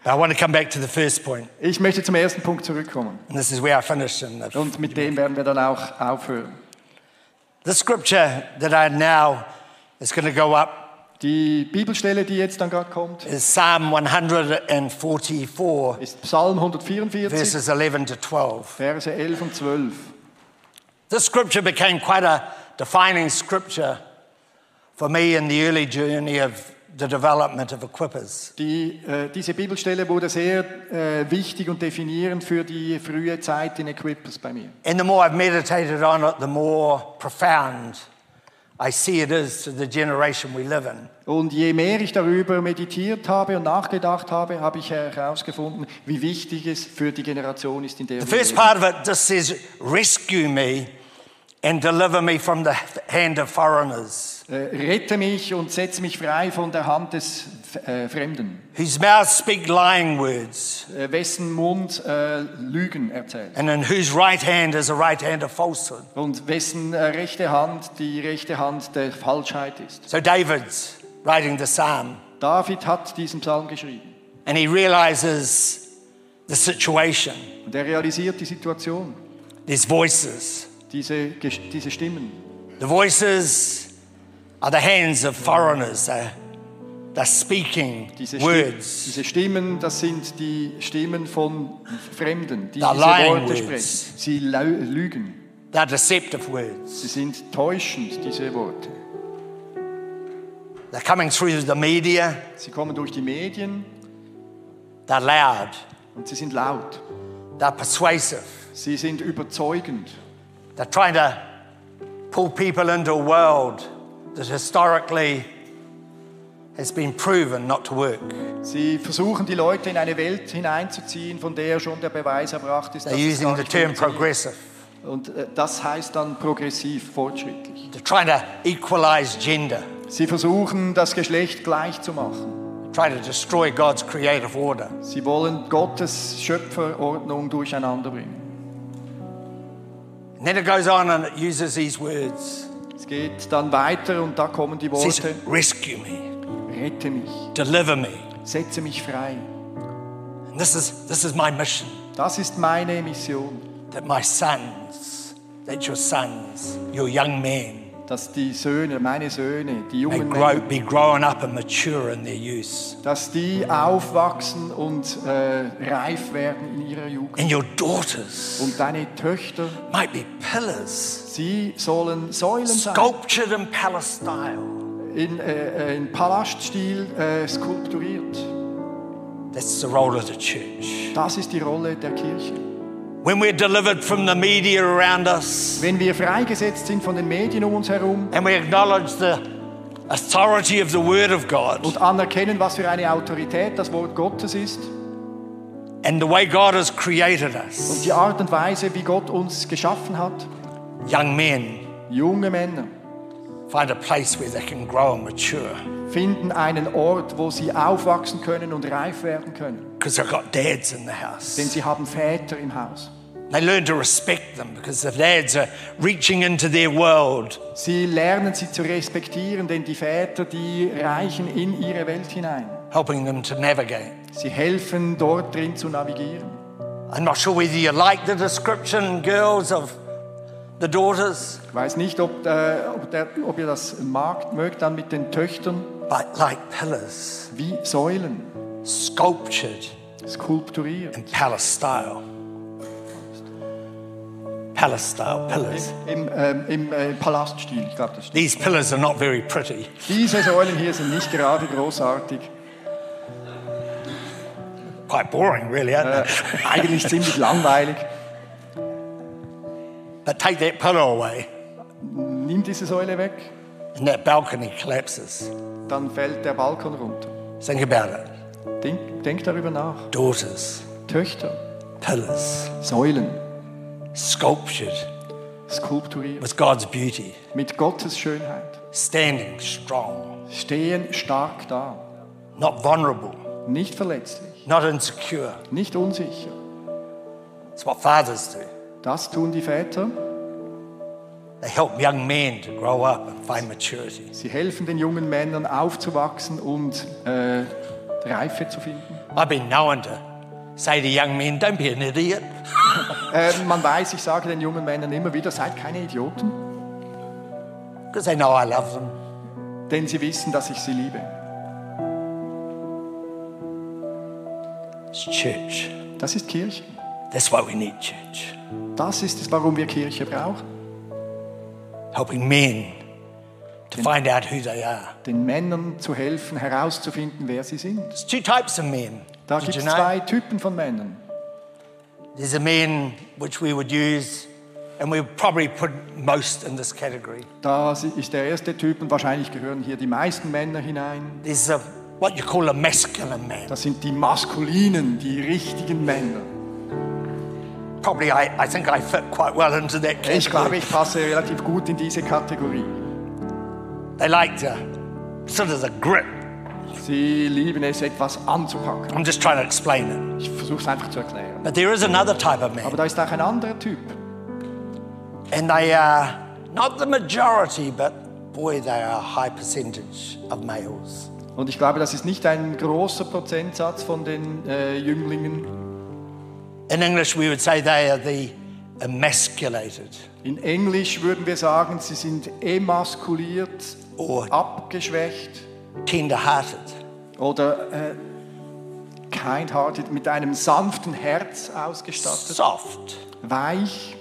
Speaker 2: I want to come back to the first point.
Speaker 3: Ich möchte zum ersten Punkt zurückkommen.
Speaker 2: And this is where I finish. In the,
Speaker 3: Und mit dem werden wir dann auch aufhören.
Speaker 2: the scripture that I now is going to go up
Speaker 3: Die Bibelstelle, die jetzt dann gerade kommt,
Speaker 2: is Psalm 144,
Speaker 3: ist Psalm 144,
Speaker 2: verses 11 to 12.
Speaker 3: Verse 11 und 12.
Speaker 2: This scripture became quite a defining scripture for me in the early journey of the development of equippers.
Speaker 3: Die, äh, diese Bibelstelle wurde sehr äh, wichtig und definierend für die frühe Zeit in Equippers bei mir.
Speaker 2: And the more I've meditated on it, the more profound I see it is to the generation we live in.
Speaker 3: Und je mehr ich darüber meditiert habe und nachgedacht habe, habe ich herausgefunden, wie wichtig es für die Generation ist, in der
Speaker 2: The
Speaker 3: wir
Speaker 2: first
Speaker 3: leben.
Speaker 2: part of it just says, Rescue me and deliver me from the hand of foreigners,
Speaker 3: Äh, rette mich und setze mich frei von der Hand des äh, Fremden,
Speaker 2: whose mouths speak lying words,
Speaker 3: äh, wessen Mund äh, Lügen erzählt
Speaker 2: and in whose right hand is a right hand of falsehood.
Speaker 3: und wessen äh, rechte Hand die rechte Hand der Falschheit ist.
Speaker 2: So David's writing the psalm,
Speaker 3: David hat diesen Psalm geschrieben
Speaker 2: and he realizes the situation.
Speaker 3: und er realisiert die Situation,
Speaker 2: There's voices.
Speaker 3: Diese, diese Stimmen.
Speaker 2: The voices are the hands of foreigners. They're, they're speaking
Speaker 3: Diese,
Speaker 2: words.
Speaker 3: diese Stimmen, das sind die Stimmen von Fremden, die
Speaker 2: The
Speaker 3: diese Worte
Speaker 2: words.
Speaker 3: sprechen. Sie lügen.
Speaker 2: They're deceptive words.
Speaker 3: Sie sind täuschend, diese Worte.
Speaker 2: They're coming through the media.
Speaker 3: Sie kommen durch die Medien
Speaker 2: They're loud.
Speaker 3: und sie sind laut.
Speaker 2: They're persuasive.
Speaker 3: Sie sind überzeugend.
Speaker 2: They're trying to pull people into a world that historically has been proven not to work.
Speaker 3: Sie versuchen, die Leute in eine Welt hineinzuziehen, von der schon der Beweis erbracht ist,
Speaker 2: They're
Speaker 3: dass
Speaker 2: using the
Speaker 3: nicht
Speaker 2: term progressive.
Speaker 3: Und äh, das heißt dann progressiv, fortschrittlich.
Speaker 2: They're trying to equalize gender,
Speaker 3: Sie versuchen, das Geschlecht gleich zu machen.
Speaker 2: trying to destroy God's creative order.
Speaker 3: Sie wollen Gottes Schöpferordnung durcheinander bringen.
Speaker 2: And then it goes on and it uses these words.
Speaker 3: Es geht dann weiter und da kommen die
Speaker 2: It says, rescue me,
Speaker 3: rette mich,
Speaker 2: deliver me.
Speaker 3: setze mich frei.
Speaker 2: And this is, this is my mission,
Speaker 3: Das ist meine Mission,
Speaker 2: that my sons, that your sons, your young men,
Speaker 3: dass die Söhne, meine Söhne, die jungen
Speaker 2: grow, be up and mature in their use.
Speaker 3: dass die aufwachsen und äh, reif werden in ihrer Jugend.
Speaker 2: And your daughters
Speaker 3: Und deine Töchter,
Speaker 2: might be pillars,
Speaker 3: sie sollen Säulen sein,
Speaker 2: sculptured in palace style.
Speaker 3: in, äh, äh, in Palaststil äh, skulpturiert.
Speaker 2: That's the role of the church.
Speaker 3: Das ist die Rolle der Kirche.
Speaker 2: When we're delivered from the media around us.
Speaker 3: Wenn wir freigesetzt sind von den Medien um uns herum.
Speaker 2: And we acknowledge the authority of the Word of God.
Speaker 3: Und anerkennen, was für eine Autorität das Wort Gottes ist.
Speaker 2: And the way God has created
Speaker 3: und
Speaker 2: us,
Speaker 3: die Art und Weise, wie Gott uns geschaffen hat,
Speaker 2: young men
Speaker 3: junge Männer
Speaker 2: find a place where they can grow and mature.
Speaker 3: finden einen Ort, wo sie aufwachsen können und reif werden können.
Speaker 2: Because they've got dads in the
Speaker 3: Denn
Speaker 2: house.
Speaker 3: sie haben Väter im Haus.
Speaker 2: They learn to respect them because the dads are reaching into their world
Speaker 3: Sie lernen sie zu respektieren, denn die Väter, die reichen in ihre Welt hinein.
Speaker 2: helping them to navigate.
Speaker 3: Sie helfen dort drin zu navigieren.
Speaker 2: I'm not sure whether you like the description, girls, of the daughters,
Speaker 3: Ich weiß nicht, ob, äh, ob, der, ob ihr das mag, mögt dann mit den Töchtern
Speaker 2: but like pillars,
Speaker 3: wie Säulen
Speaker 2: sculptured
Speaker 3: skulpturiert.
Speaker 2: in palace style. palace style pillars.
Speaker 3: Im, ähm, im äh, Palaststil, ich glaube das stimmt.
Speaker 2: These pillars are not very pretty.
Speaker 3: Diese Säulen hier sind nicht gerade großartig.
Speaker 2: Quite boring, really, aren't
Speaker 3: Äh,
Speaker 2: they?
Speaker 3: eigentlich ziemlich langweilig.
Speaker 2: But take that pillar away,
Speaker 3: Nimm diese Säule weg,
Speaker 2: and that balcony collapses.
Speaker 3: dann fällt der Balkon runter.
Speaker 2: Think about it.
Speaker 3: Denk, denk darüber nach.
Speaker 2: Daughters,
Speaker 3: Töchter,
Speaker 2: pillars,
Speaker 3: Säulen,
Speaker 2: sculptured
Speaker 3: skulpturiert,
Speaker 2: with God's beauty,
Speaker 3: mit Gottes Schönheit,
Speaker 2: standing strong,
Speaker 3: stehen stark da,
Speaker 2: not vulnerable,
Speaker 3: nicht verletzlich,
Speaker 2: not insecure.
Speaker 3: nicht unsicher.
Speaker 2: It's what fathers do.
Speaker 3: Das tun die Väter.
Speaker 2: They help young men to grow up and find maturity.
Speaker 3: Sie helfen den jungen Männern aufzuwachsen und äh, Reife zu finden.
Speaker 2: I've been known to say to young men, don't be an idiot.
Speaker 3: Äh, man weiß, ich sage den jungen Männern immer wieder, seid keine Idioten,
Speaker 2: Because they know I love them.
Speaker 3: denn sie wissen, dass ich sie liebe.
Speaker 2: It's church.
Speaker 3: Das ist Kirche.
Speaker 2: That's why we need church.
Speaker 3: Das ist es, warum wir Kirche brauchen.
Speaker 2: Helping men to find out who they are.
Speaker 3: Den Männern zu helfen, herauszufinden, wer sie sind.
Speaker 2: There's two types of men.
Speaker 3: Da gibt es zwei Typen von Männern.
Speaker 2: There's a man which we would use, and we would probably put most in this category.
Speaker 3: Da ist der erste Typ und wahrscheinlich gehören hier die meisten Männer hinein.
Speaker 2: There's a, what you call a masculine man.
Speaker 3: Das sind die maskulinen, die richtigen Männer.
Speaker 2: Probably I, I think I fit quite well into that
Speaker 3: Ich glaube,
Speaker 2: category.
Speaker 3: ich passe relativ gut in diese Kategorie.
Speaker 2: They like to sort of the grip.
Speaker 3: Sie lieben es, etwas anzupacken.
Speaker 2: I'm just trying to explain it.
Speaker 3: Ich versuche es einfach zu erklären.
Speaker 2: But there is another type of
Speaker 3: Aber
Speaker 2: man,
Speaker 3: da ist auch ein anderer Typ.
Speaker 2: and they are not the majority, but boy, they are a high percentage of males.
Speaker 3: Und ich glaube, das ist nicht ein großer Prozentsatz von den äh, Jünglingen.
Speaker 2: In English, we would say they are the emasculated
Speaker 3: In Englisch würden wir sagen, sie sind emaskuliert, abgeschwächt
Speaker 2: tender-hearted.
Speaker 3: oder äh, kind-hearted, mit einem sanften Herz ausgestattet,
Speaker 2: soft.
Speaker 3: weich.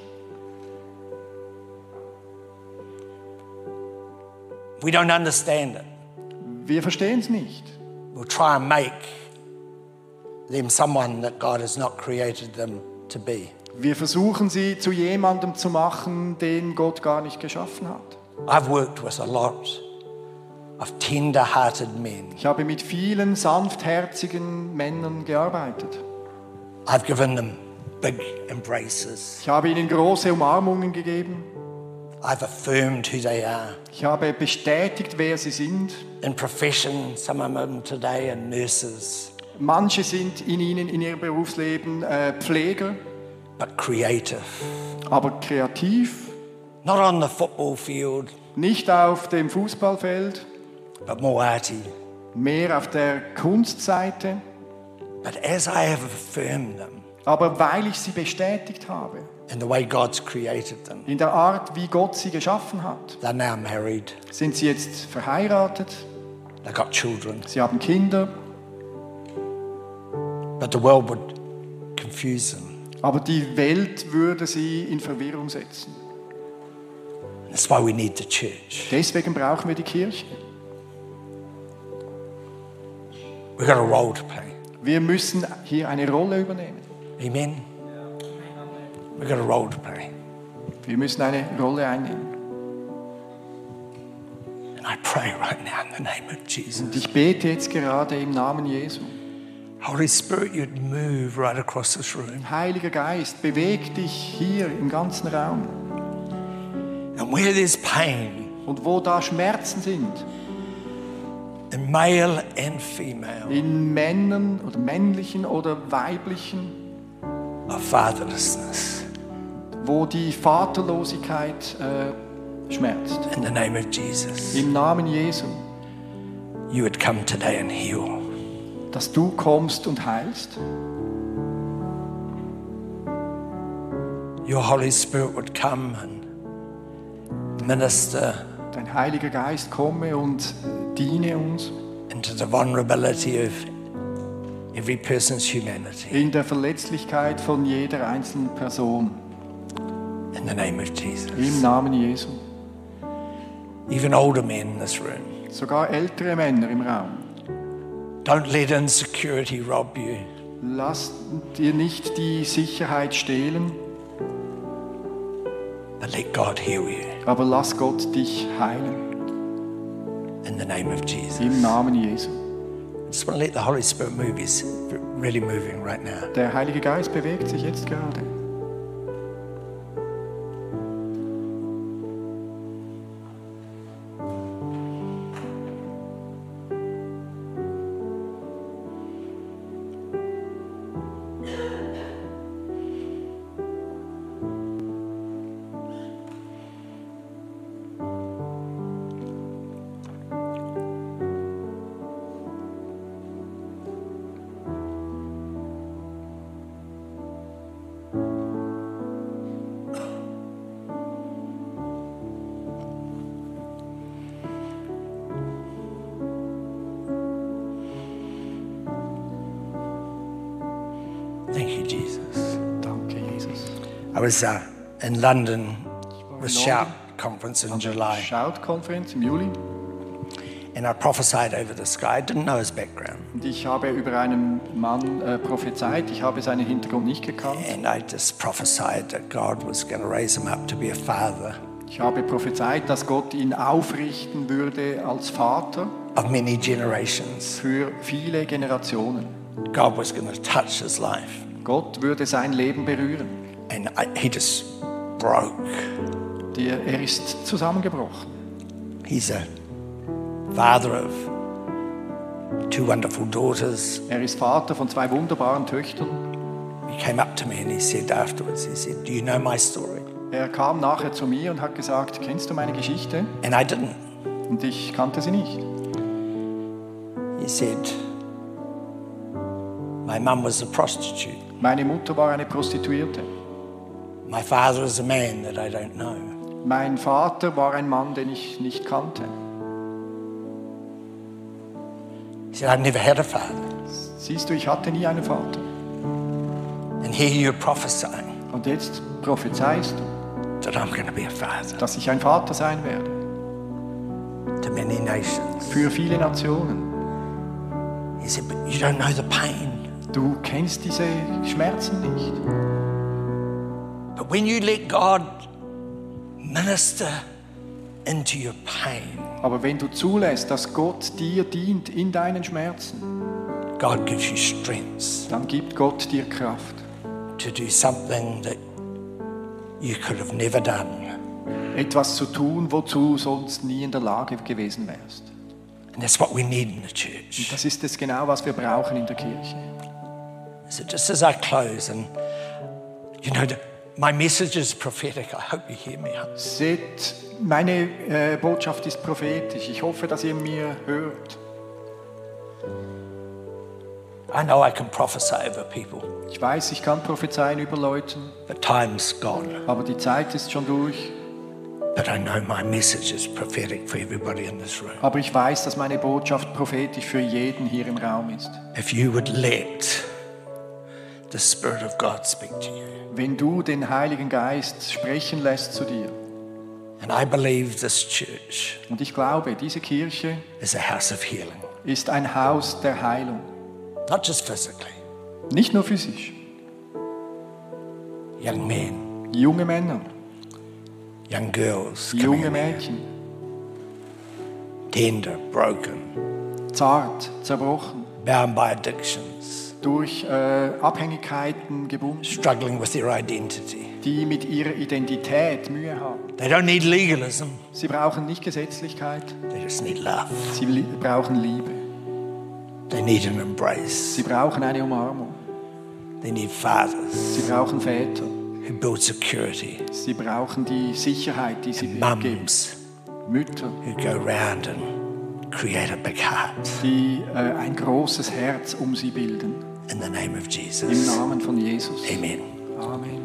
Speaker 2: We don't understand it.
Speaker 3: Wir verstehen es nicht.
Speaker 2: We'll try and make them someone that God has not created them to be.
Speaker 3: Wir versuchen sie zu jemandem zu machen, den Gott gar nicht geschaffen hat.
Speaker 2: I've worked with a lot of tender-hearted men.
Speaker 3: Ich habe mit vielen sanftherzigen Männern gearbeitet.
Speaker 2: I've given them big embraces.
Speaker 3: Ich habe ihnen große Umarmungen gegeben.
Speaker 2: I've affirmed who they are.
Speaker 3: Ich habe bestätigt, wer sie sind.
Speaker 2: In profession, some of them today are nurses,
Speaker 3: Manche sind in ihnen, in ihrem Berufsleben äh, Pfleger,
Speaker 2: but creative.
Speaker 3: aber kreativ.
Speaker 2: Not on the football field,
Speaker 3: Nicht auf dem Fußballfeld,
Speaker 2: but more arty.
Speaker 3: mehr auf der Kunstseite.
Speaker 2: But as I have affirmed them
Speaker 3: Aber weil ich sie bestätigt habe,
Speaker 2: in the way God's created them,
Speaker 3: in der Art, wie Gott sie geschaffen hat,
Speaker 2: they're now married.
Speaker 3: sind sie jetzt verheiratet,
Speaker 2: They've got children.
Speaker 3: sie haben Kinder,
Speaker 2: But the world would confuse them.
Speaker 3: aber die Welt würde sie in Verwirrung setzen.
Speaker 2: That's why we need the church.
Speaker 3: Deswegen brauchen wir die Kirche.
Speaker 2: We've got a role to play.
Speaker 3: Wir müssen hier eine Rolle übernehmen.
Speaker 2: Amen. We've got a role to play.
Speaker 3: Wir müssen eine Rolle einnehmen.
Speaker 2: And I pray right now in the name of
Speaker 3: Und
Speaker 2: Jesus.
Speaker 3: ich bete jetzt gerade im Namen Jesu.
Speaker 2: Holy Spirit, you'd move right across this room.
Speaker 3: Heiliger Geist, beweg dich hier im ganzen Raum.
Speaker 2: And where there's pain,
Speaker 3: Und wo da Schmerzen sind,
Speaker 2: in male and female,
Speaker 3: in Männern oder männlichen oder weiblichen,
Speaker 2: of fatherlessness,
Speaker 3: wo die Vaterlosigkeit äh, schmerzt.
Speaker 2: in the name of Jesus,
Speaker 3: Im Namen Jesu,
Speaker 2: you would come today and heal.
Speaker 3: dass du kommst und heilst.
Speaker 2: Your Holy Spirit would come and minister
Speaker 3: Dein Heiliger Geist komme und diene uns
Speaker 2: into the vulnerability of every person's humanity.
Speaker 3: in der Verletzlichkeit von jeder einzelnen Person.
Speaker 2: In the name of Jesus.
Speaker 3: Im Namen Jesu.
Speaker 2: Even older men in this room.
Speaker 3: Sogar ältere Männer im Raum.
Speaker 2: Don't let insecurity rob you.
Speaker 3: Lass dir nicht die Sicherheit stehlen,
Speaker 2: But let God heal you.
Speaker 3: aber lass Gott dich heilen.
Speaker 2: In the name of Jesus.
Speaker 3: Im Namen Jesu.
Speaker 2: I just want to let the Holy Spirit move. He's really moving right now.
Speaker 3: Der Heilige Geist bewegt sich jetzt gerade.
Speaker 2: I was uh, in London with Shout conference in July,
Speaker 3: Shout-Konferenz im Juli.
Speaker 2: and I prophesied over this guy. I didn't know his background,
Speaker 3: Und ich habe über einen Mann äh, prophezeit. Ich habe seinen Hintergrund nicht gekannt.
Speaker 2: and I just prophesied that God was going to raise him up to be a father
Speaker 3: Ich habe prophezeit, dass Gott ihn aufrichten würde als Vater
Speaker 2: of many generations.
Speaker 3: für viele Generationen.
Speaker 2: God was going to touch his life,
Speaker 3: Gott würde sein Leben berühren.
Speaker 2: And I, he just broke.
Speaker 3: Der, er ist zusammengebrochen.
Speaker 2: He's a father of two wonderful daughters.
Speaker 3: Er ist Vater von zwei wunderbaren Töchtern.
Speaker 2: He came up to me and he said afterwards, he said, "Do you know my story?"
Speaker 3: Er kam nachher zu mir und hat gesagt, kennst du meine Geschichte?
Speaker 2: And I didn't.
Speaker 3: Und ich kannte sie nicht.
Speaker 2: He said, My mum was a prostitute.
Speaker 3: Meine Mutter war eine Prostituierte.
Speaker 2: My father is a man that I don't know.
Speaker 3: Mein Vater war ein Mann, den ich nicht kannte.
Speaker 2: He said, I've never had a father.
Speaker 3: Siehst du, ich hatte nie einen Vater.
Speaker 2: And here you're prophesying
Speaker 3: Und jetzt prophezeist du,
Speaker 2: that I'm going to be a father
Speaker 3: dass ich ein Vater sein werde.
Speaker 2: to many nations.
Speaker 3: Für viele Nationen.
Speaker 2: He said, But you don't know the pain.
Speaker 3: Du kennst diese Schmerzen nicht. Aber wenn du zulässt, dass Gott dir dient in deinen Schmerzen,
Speaker 2: God gives you strength
Speaker 3: dann gibt Gott dir Kraft.
Speaker 2: to do something that you could have never done.
Speaker 3: Etwas zu tun, wozu sonst nie in der Lage gewesen wärst.
Speaker 2: And that's what we need in the
Speaker 3: Und
Speaker 2: church.
Speaker 3: das ist es genau, was wir brauchen in der Kirche.
Speaker 2: So just as I close, and you know, my message is prophetic. I hope you hear me.
Speaker 3: Seht, meine äh, Botschaft ist prophetisch. Ich hoffe, dass ihr mir hört.
Speaker 2: I know I can prophesy over people,
Speaker 3: Ich weiß, ich kann prophezeien über Leute,
Speaker 2: but time's gone.
Speaker 3: aber die Zeit ist schon durch.
Speaker 2: But I know my message is prophetic for everybody in this room.
Speaker 3: Aber ich weiß, dass meine Botschaft prophetisch für jeden hier im Raum ist.
Speaker 2: If you would let the Spirit of God speak to you.
Speaker 3: Wenn du den Heiligen Geist sprechen lässt zu dir.
Speaker 2: And I believe this church
Speaker 3: Und ich glaube, diese Kirche
Speaker 2: is a house of healing,
Speaker 3: ist ein Haus der Heilung.
Speaker 2: not just physically.
Speaker 3: Nicht nur physisch.
Speaker 2: Young men,
Speaker 3: Junge Männer,
Speaker 2: young girls,
Speaker 3: junge Mädchen,
Speaker 2: tender, broken,
Speaker 3: zart, zerbrochen,
Speaker 2: bound by addictions,
Speaker 3: durch äh, Abhängigkeiten gebunden,
Speaker 2: struggling with their identity.
Speaker 3: die mit ihrer Identität Mühe haben.
Speaker 2: They don't need legalism,
Speaker 3: Sie brauchen nicht Gesetzlichkeit,
Speaker 2: they just need love.
Speaker 3: sie li brauchen Liebe.
Speaker 2: They need an embrace.
Speaker 3: Sie brauchen eine Umarmung.
Speaker 2: They need fathers
Speaker 3: Sie brauchen Väter.
Speaker 2: who build security,
Speaker 3: Sie brauchen die Sicherheit, die sie geben.
Speaker 2: mums
Speaker 3: Mütter,
Speaker 2: who go round and create a big heart.
Speaker 3: die äh, ein großes Herz um sie bilden.
Speaker 2: In the name of
Speaker 3: Im
Speaker 2: Jesus.
Speaker 3: Namen von Jesus.
Speaker 2: Amen.
Speaker 3: Amen.